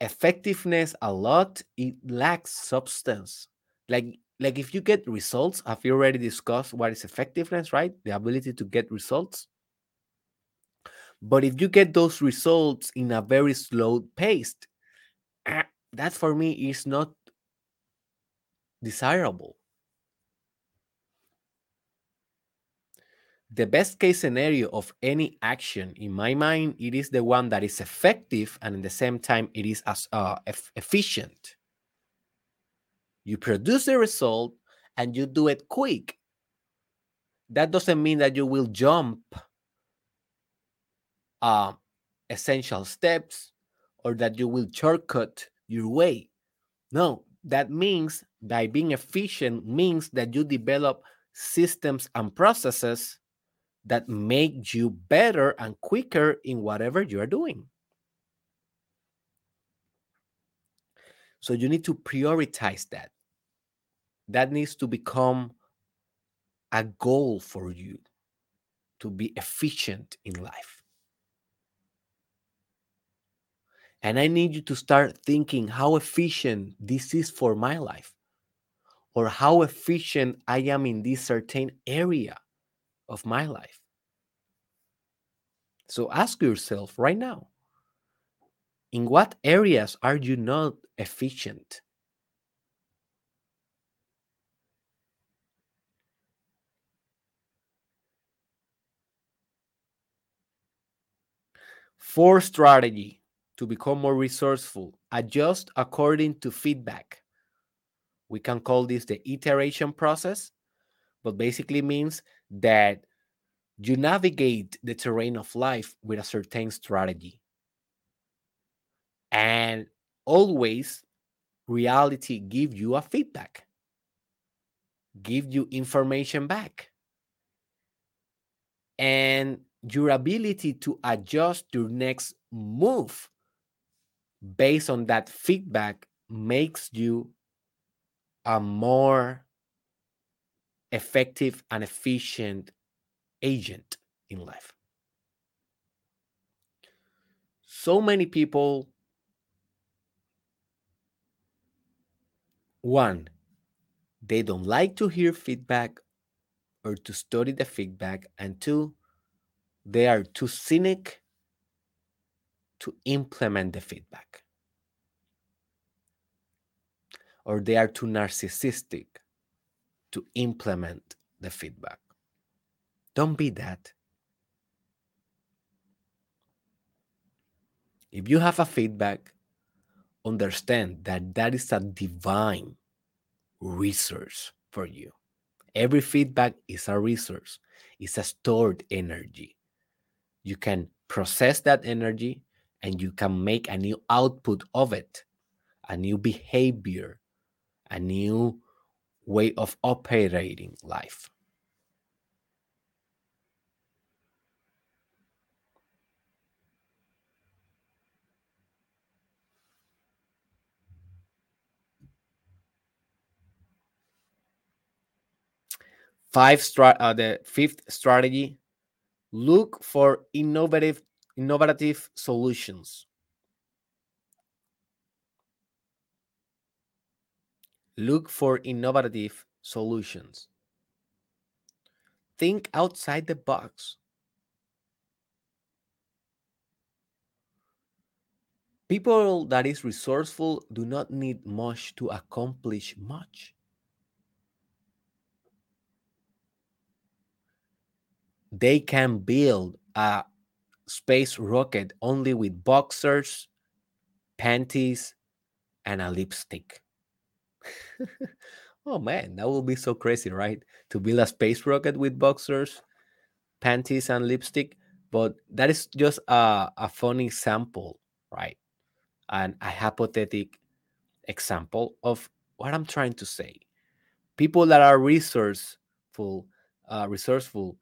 effectiveness a lot it lacks substance. Like like if you get results, have you already discussed what is effectiveness, right? The ability to get results. But if you get those results in a very slow pace, that for me is not desirable. The best case scenario of any action, in my mind, it is the one that is effective and at the same time it is as uh, efficient. You produce the result and you do it quick. That doesn't mean that you will jump uh, essential steps or that you will shortcut your way. No, that means by being efficient means that you develop systems and processes that make you better and quicker in whatever you are doing. So you need to prioritize that. That needs to become a goal for you to be efficient in life. And I need you to start thinking how efficient this is for my life or how efficient I am in this certain area of my life. So ask yourself right now in what areas are you not efficient? Fourth strategy to become more resourceful adjust according to feedback. We can call this the iteration process, but basically means that you navigate the terrain of life with a certain strategy. And always reality give you a feedback give you information back and your ability to adjust your next move based on that feedback makes you a more effective and efficient agent in life. So many people, one, they don't like to hear feedback or to study the feedback, and two, they are too cynic to implement the feedback. Or they are too narcissistic to implement the feedback. Don't be that. If you have a feedback, understand that that is a divine resource for you. Every feedback is a resource, it's a stored energy. You can process that energy and you can make a new output of it, a new behavior, a new way of operating life. Five strat uh, the fifth strategy look for innovative innovative solutions. Look for innovative solutions. Think outside the box. People that is resourceful do not need much to accomplish much. They can build a space rocket only with boxers, panties, and a lipstick. oh man, that would be so crazy, right? To build a space rocket with boxers, panties, and lipstick. But that is just a, a funny example, right? And a hypothetical example of what I'm trying to say. People that are resourceful, uh, resourceful,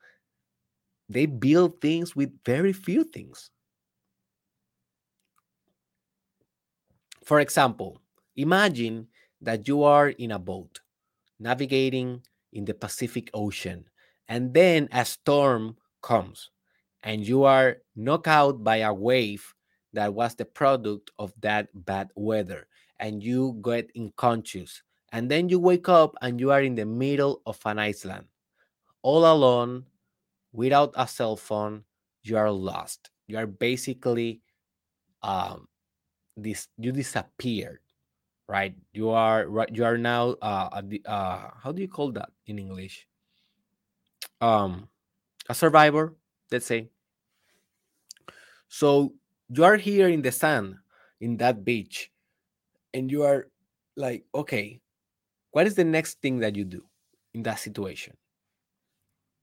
they build things with very few things. For example, imagine that you are in a boat navigating in the Pacific Ocean, and then a storm comes, and you are knocked out by a wave that was the product of that bad weather, and you get unconscious. And then you wake up and you are in the middle of an island, all alone, without a cell phone. You are lost. You are basically um, this. You disappeared right? You are right. You are now uh, uh, how do you call that in English? Um, a survivor, let's say. So you are here in the sand in that beach, and you are like, okay, what is the next thing that you do in that situation?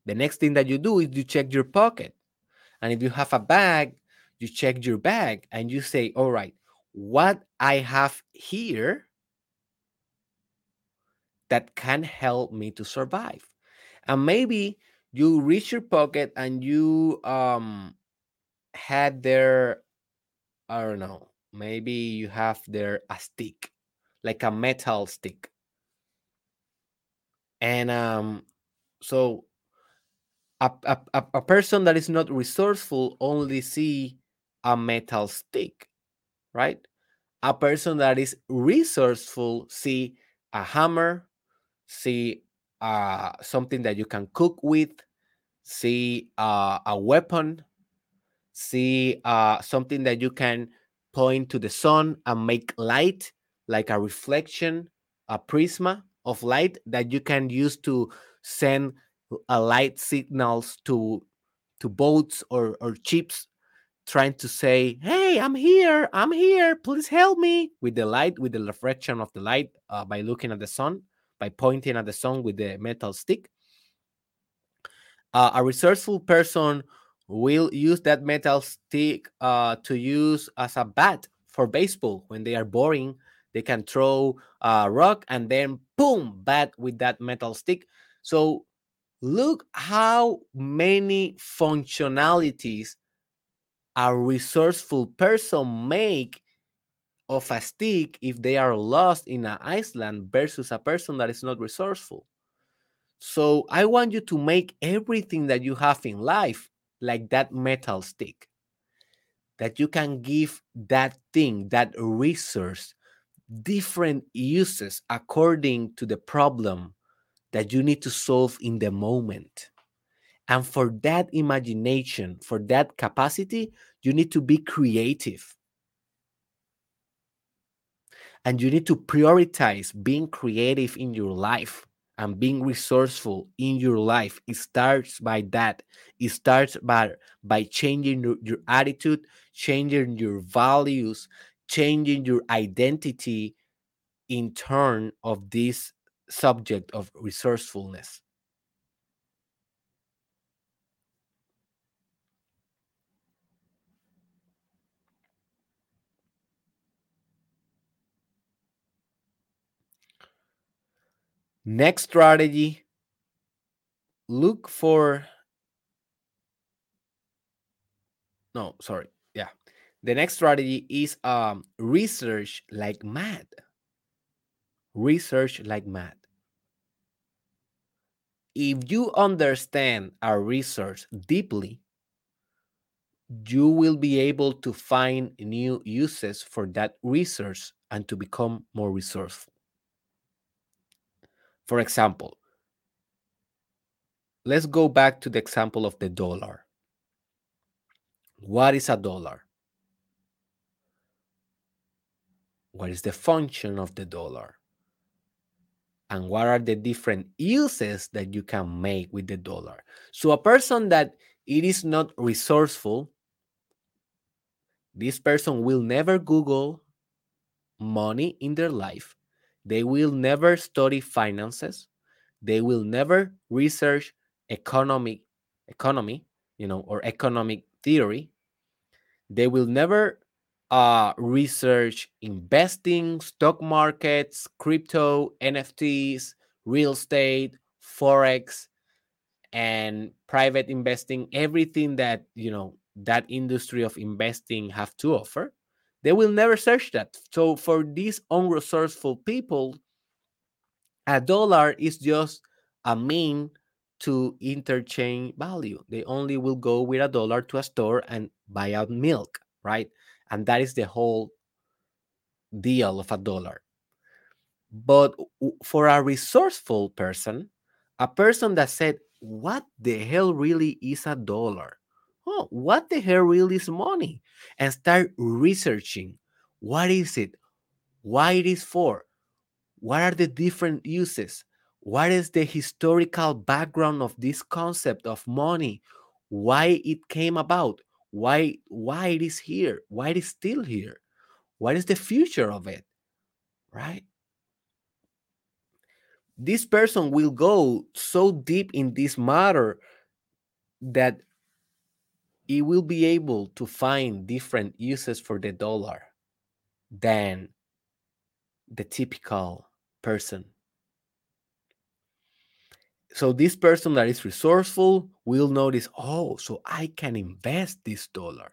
The next thing that you do is you check your pocket. And if you have a bag, you check your bag and you say, all right, what I have here that can help me to survive. And maybe you reach your pocket and you um had there, I don't know, maybe you have there a stick, like a metal stick. And um so a, a, a person that is not resourceful only see a metal stick right? A person that is resourceful see a hammer, see uh, something that you can cook with, see uh, a weapon, see uh, something that you can point to the sun and make light, like a reflection, a prisma of light that you can use to send a light signals to to boats or, or ships trying to say, "Hey, I'm here, I'm here, please help me," with the light, with the reflection of the light uh, by looking at the sun, by pointing at the sun with the metal stick. Uh, a resourceful person will use that metal stick uh, to use as a bat for baseball when they are boring they can throw a rock and then boom bat with that metal stick so look how many functionalities a resourceful person make of a stick if they are lost in an island versus a person that is not resourceful so i want you to make everything that you have in life like that metal stick that you can give that thing that resource different uses according to the problem that you need to solve in the moment. And for that imagination, for that capacity, you need to be creative. And you need to prioritize being creative in your life and being resourceful in your life. It starts by that. It starts by, by changing your, your attitude, changing your values, changing your identity in turn of this subject of resourcefulness. Next strategy look for no sorry yeah. The next strategy is um research like mad research like mad if you understand our research deeply you will be able to find new uses for that research and to become more resourceful for example let's go back to the example of the dollar. What is a dollar? What is the function of the dollar? And what are the different uses that you can make with the dollar? So a person that it is not resourceful this person will never google money in their life they will never study finances they will never research economic economy you know or economic theory they will never uh, research investing, stock markets, crypto, NFTs, real estate, forex, and private investing, everything that you know that industry of investing have to offer. They will never search that. So for these unresourceful people, a dollar is just a mean to interchange value. They only will go with a dollar to a store and buy out milk, right? and that is the whole deal of a dollar. But for a resourceful person, a person that said, What the hell really is a dollar? Oh, what the hell really is money? And start researching. What is it, why it is for, what are the different uses, what is the historical background of this concept of money, why it came about, why why it is here? Why it is still here? What is the future of it? Right? This person will go so deep in this matter that he will be able to find different uses for the dollar than the typical person. So this person that is resourceful will notice oh so i can invest this dollar.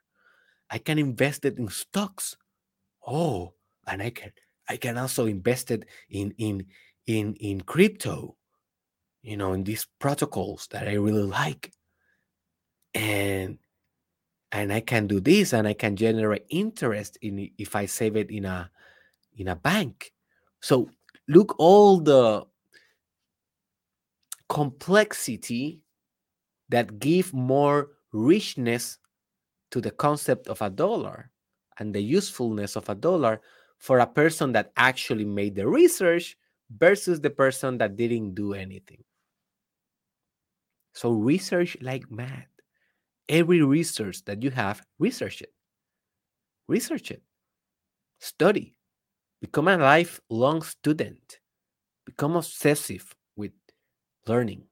I can invest it in stocks. Oh and i can i can also invest it in in in in crypto you know in these protocols that i really like. And and i can do this and i can generate interest in if i save it in a in a bank so look all the complexity that give more richness to the concept of a dollar and the usefulness of a dollar for a person that actually made the research versus the person that didn't do anything. So research like mad. Every resource that you have, research it. Research it. Study. Become a lifelong student. Become obsessive with learning.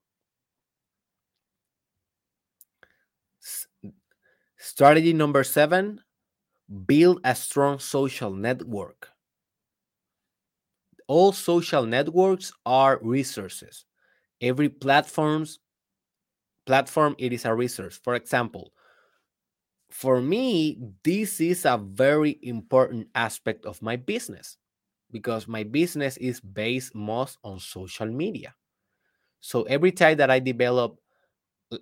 Strategy number seven build a strong social network. All social networks are resources. Every platform's platform it is a resource. For example, for me, this is a very important aspect of my business because my business is based most on social media. So every time that I develop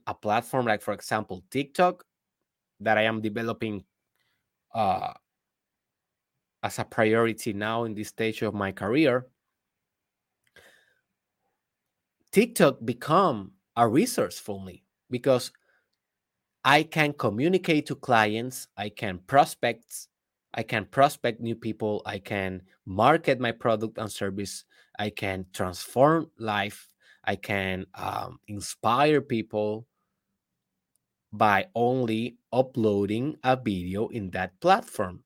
a platform like for example TikTok that I am developing uh, as a priority now in this stage of my career, TikTok become a resource for me because I can communicate to clients, I can prospect, I can prospect new people, I can market my product and service, I can transform life, I can um, inspire people by only uploading a video in that platform.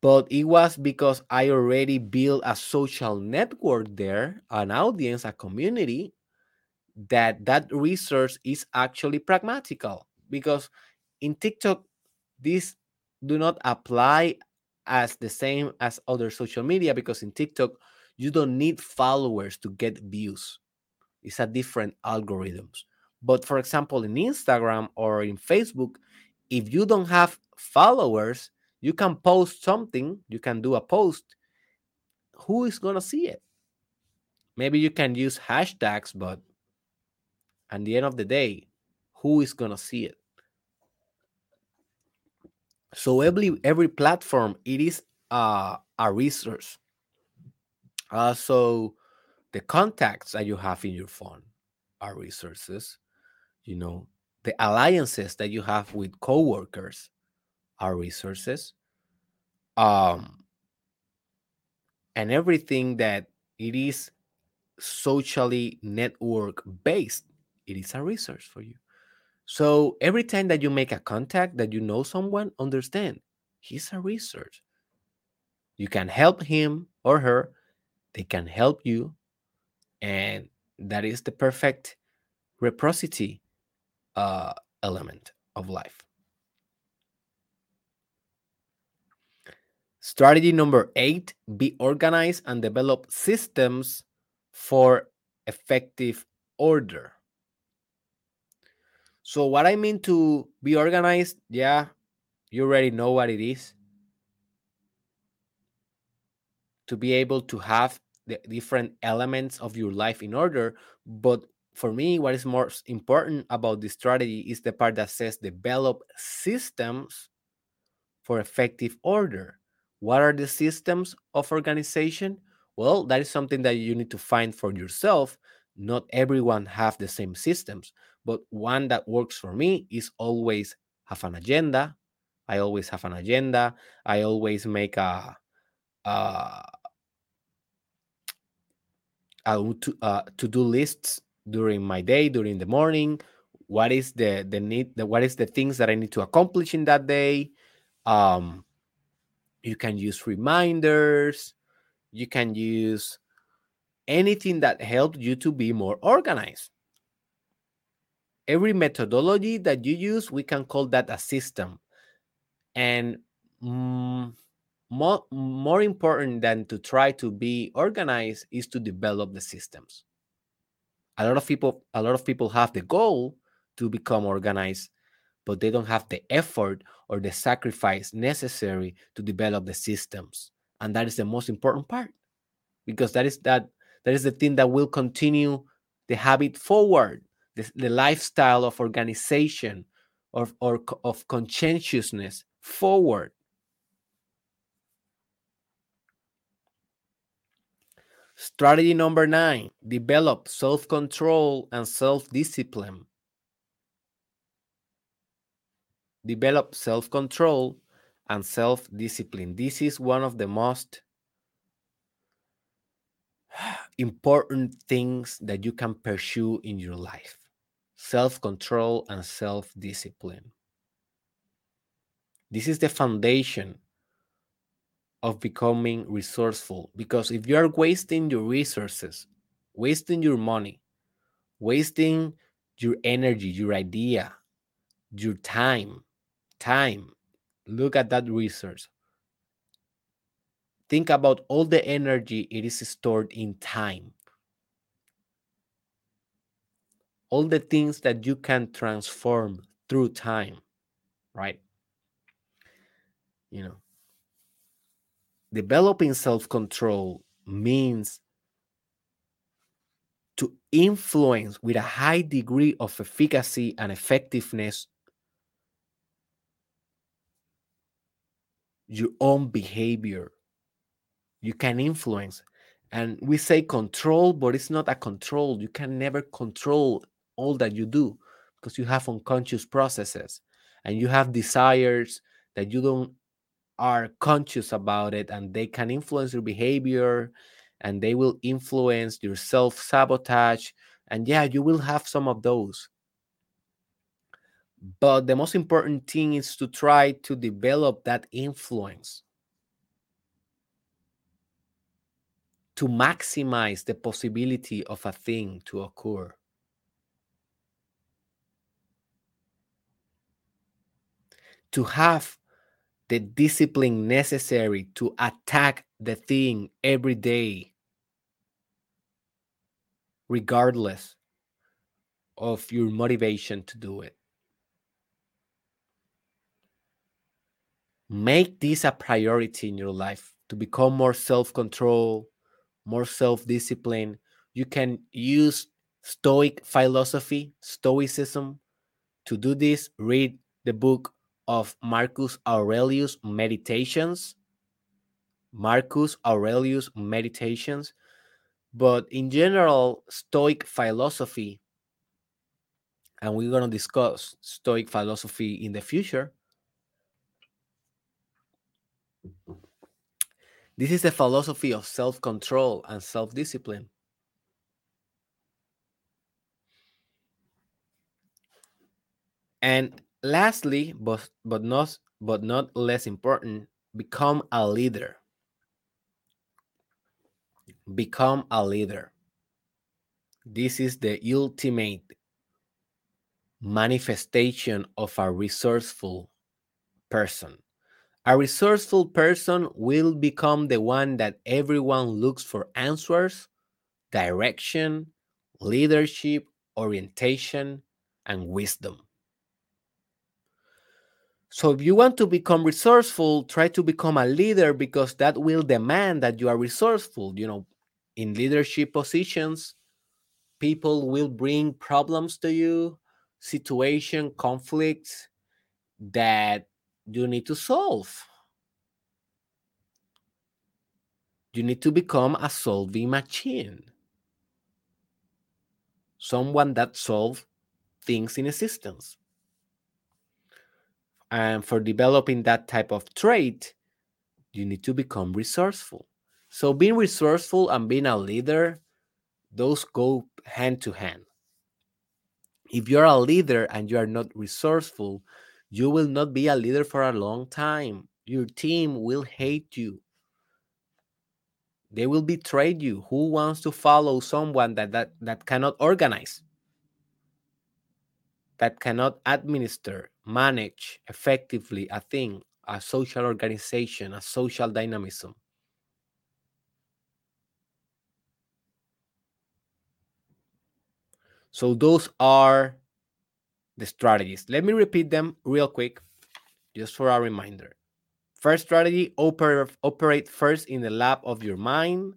But it was because I already built a social network there, an audience, a community, that that research is actually pragmatical. Because in TikTok, this do not apply as the same as other social media because in TikTok, you don't need followers to get views. It's a different algorithms. But for example, in Instagram or in Facebook, if you don't have followers, you can post something, you can do a post. Who is going to see it? Maybe you can use hashtags, but at the end of the day, who is going to see it? So every every platform it is uh, a resource. Uh, so the contacts that you have in your phone are resources you know the alliances that you have with coworkers are resources um and everything that it is socially network based it is a resource for you so every time that you make a contact that you know someone understand he's a resource you can help him or her they can help you and that is the perfect reciprocity uh, element of life. Strategy number eight be organized and develop systems for effective order. So, what I mean to be organized, yeah, you already know what it is. To be able to have the different elements of your life in order, but for me, what is most important about this strategy is the part that says develop systems for effective order. What are the systems of organization? Well, that is something that you need to find for yourself. Not everyone have the same systems, but one that works for me is always have an agenda. I always have an agenda. I always make a, a, a to, to-do lists during my day during the morning what is the the need the, what is the things that i need to accomplish in that day um you can use reminders you can use anything that helps you to be more organized. Every methodology that you use we can call that a system. And mm, more, more important than to try to be organized is to develop the systems. A lot of people a lot of people have the goal to become organized but they don't have the effort or the sacrifice necessary to develop the systems and that is the most important part because that is that that is the thing that will continue the habit forward the, the lifestyle of organization or, or of conscientiousness forward Strategy number nine develop self control and self discipline. Develop self control and self discipline. This is one of the most important things that you can pursue in your life self control and self discipline. This is the foundation of becoming resourceful because if you are wasting your resources, wasting your money, wasting your energy, your idea, your time, time. Look at that resource. Think about all the energy it is stored in time. All the things that you can transform through time, right? You know, developing self control means to influence with a high degree of efficacy and effectiveness your own behavior. You can influence. And we say control, but it's not a control. You can never control all that you do because you have unconscious processes and you have desires that you don't are conscious about it and they can influence your behavior and they will influence your self sabotage. And yeah, you will have some of those. But the most important thing is to try to develop that influence to maximize the possibility of a thing to occur. To have the discipline necessary to attack the thing every day, regardless of your motivation to do it. Make this a priority in your life to become more self control, more self discipline. You can use Stoic philosophy, Stoicism. To do this, read the book of Marcus Aurelius Meditations. Marcus Aurelius Meditations. But in general, Stoic philosophy, and we're going to discuss Stoic philosophy in the future. This is the philosophy of self control and self discipline. And lastly, but, but, not, but not less important, become a leader. Become a leader. This is the ultimate manifestation of a resourceful person. A resourceful person will become the one that everyone looks for answers, direction, leadership, orientation, and wisdom. So, if you want to become resourceful, try to become a leader because that will demand that you are resourceful. You know, in leadership positions, people will bring problems to you, situation, conflicts that you need to solve. You need to become a solving machine. Someone that solves things in existence. And for developing that type of trait, you need to become resourceful. So being resourceful and being a leader, those go hand to hand. If you're a leader and you are not resourceful, you will not be a leader for a long time. Your team will hate you. They will betray you. Who wants to follow someone that, that, that cannot organize, that cannot administer, manage effectively a thing, a social organization, a social dynamism? So, those are the strategies. Let me repeat them real quick, just for a reminder. First strategy oper- operate first in the lab of your mind.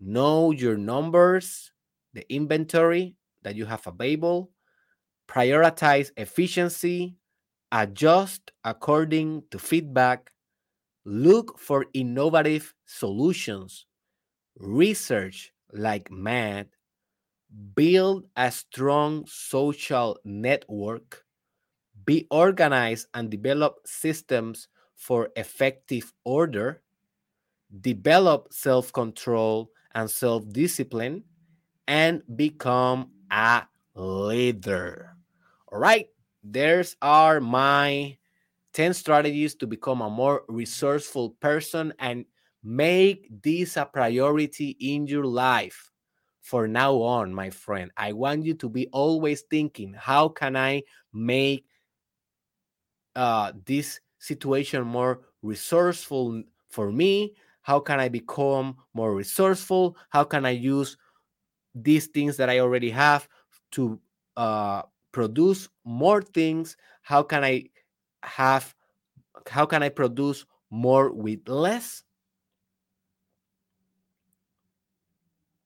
Know your numbers, the inventory that you have available. Prioritize efficiency. Adjust according to feedback. Look for innovative solutions. Research like mad build a strong social network, be organized and develop systems for effective order, develop self control and self discipline, and become a leader. All right, there's are my 10 strategies to become a more resourceful person and make this a priority in your life for now on, my friend. I want you to be always thinking, how can I make uh, this situation more resourceful for me? How can I become more resourceful? How can I use these things that I already have to uh, produce more things? How can I have? How can I produce more with less?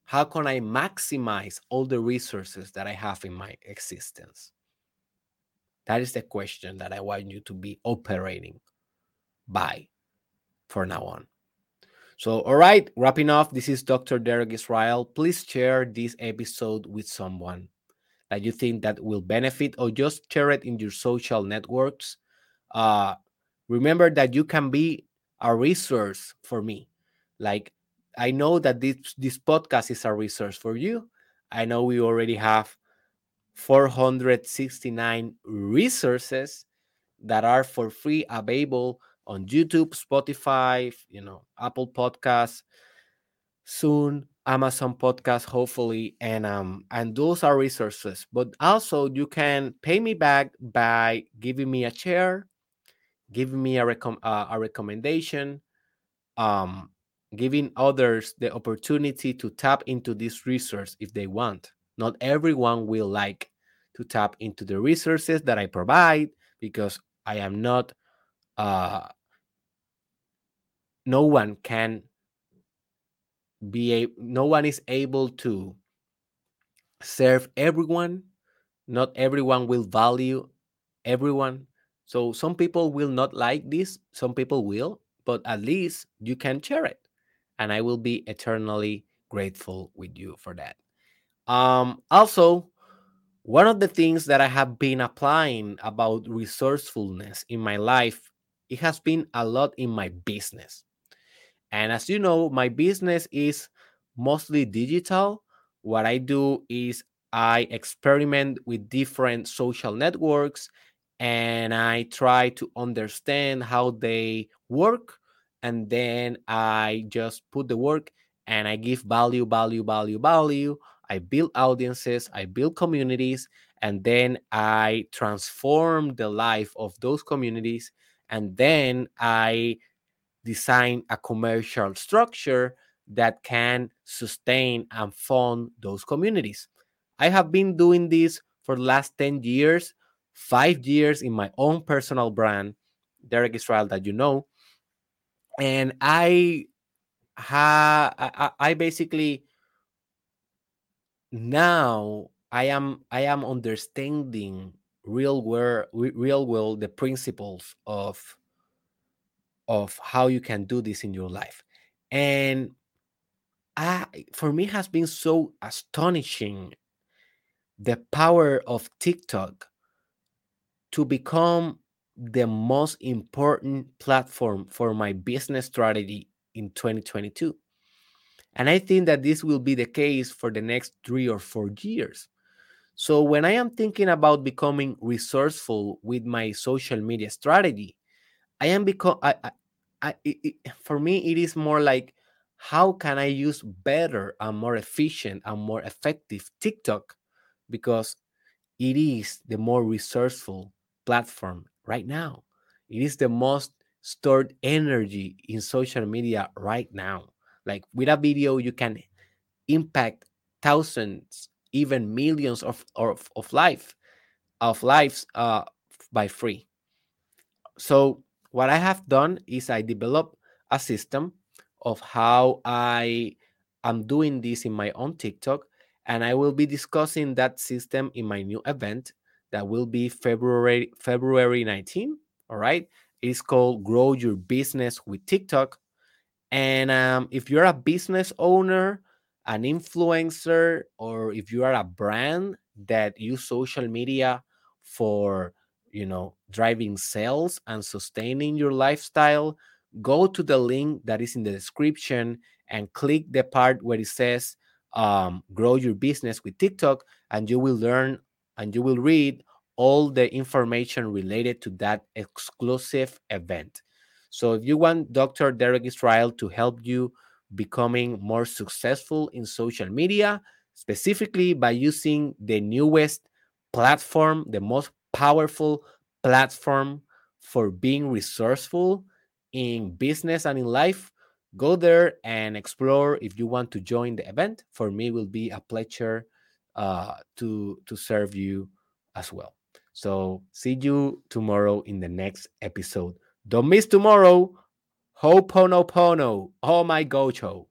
How can I maximize all the resources that I have in my existence? That is the question that I want you to be operating by for now on. So, all right, wrapping off, this is Dr. Derek Israel. Please share this episode with someone that you think that will benefit or just share it in your social networks. Uh, remember that you can be a resource for me. Like I know that this this podcast is a resource for you. I know we already have 469 resources that are for free available on YouTube, Spotify, you know, Apple Podcasts, soon Amazon Podcasts, hopefully, and um, and those are resources. But also, you can pay me back by giving me a share, giving me a recom- uh, a recommendation, um, giving others the opportunity to tap into this resource if they want. Not everyone will like to tap into the resources that I provide because I am not uh, no one can be a no one is able to serve everyone. Not everyone will value everyone. So some people will not like this some people will but at least you can share it and i will be eternally grateful with you for that um also one of the things that i have been applying about resourcefulness in my life it has been a lot in my business and as you know, my business is mostly digital. What I do is I experiment with different social networks and I try to understand how they work. And then I just put the work and I give value, value, value, value. I build audiences, I build communities, and then I transform the life of those communities. And then I design a commercial structure that can sustain and fund those communities. I have been doing this for the last 10 years, five years in my own personal brand, Derek Israel, that you know. And I ha I, I basically now I am I am understanding real world real world the principles of of how you can do this in your life. And I, for me, has been so astonishing the power of TikTok to become the most important platform for my business strategy in 2022. And I think that this will be the case for the next three or four years. So when I am thinking about becoming resourceful with my social media strategy, I am become I, I, I it, it, for me it is more like how can I use better and more efficient and more effective TikTok because it is the more resourceful platform right now. It is the most stored energy in social media right now. Like with a video, you can impact thousands, even millions of of, of life of lives uh, by free. So what I have done is I developed a system of how I am doing this in my own TikTok, and I will be discussing that system in my new event that will be February February 19. All right, it's called Grow Your Business with TikTok. And um, if you're a business owner, an influencer, or if you are a brand that use social media for you know driving sales and sustaining your lifestyle go to the link that is in the description and click the part where it says um, grow your business with tiktok and you will learn and you will read all the information related to that exclusive event so if you want dr derek israel to help you becoming more successful in social media specifically by using the newest platform the most powerful platform for being resourceful in business and in life, go there and explore. If you want to join the event, for me, will be a pleasure uh, to to serve you as well. So see you tomorrow in the next episode. Don't miss tomorrow. Ho'oponopono. Oh my gocho.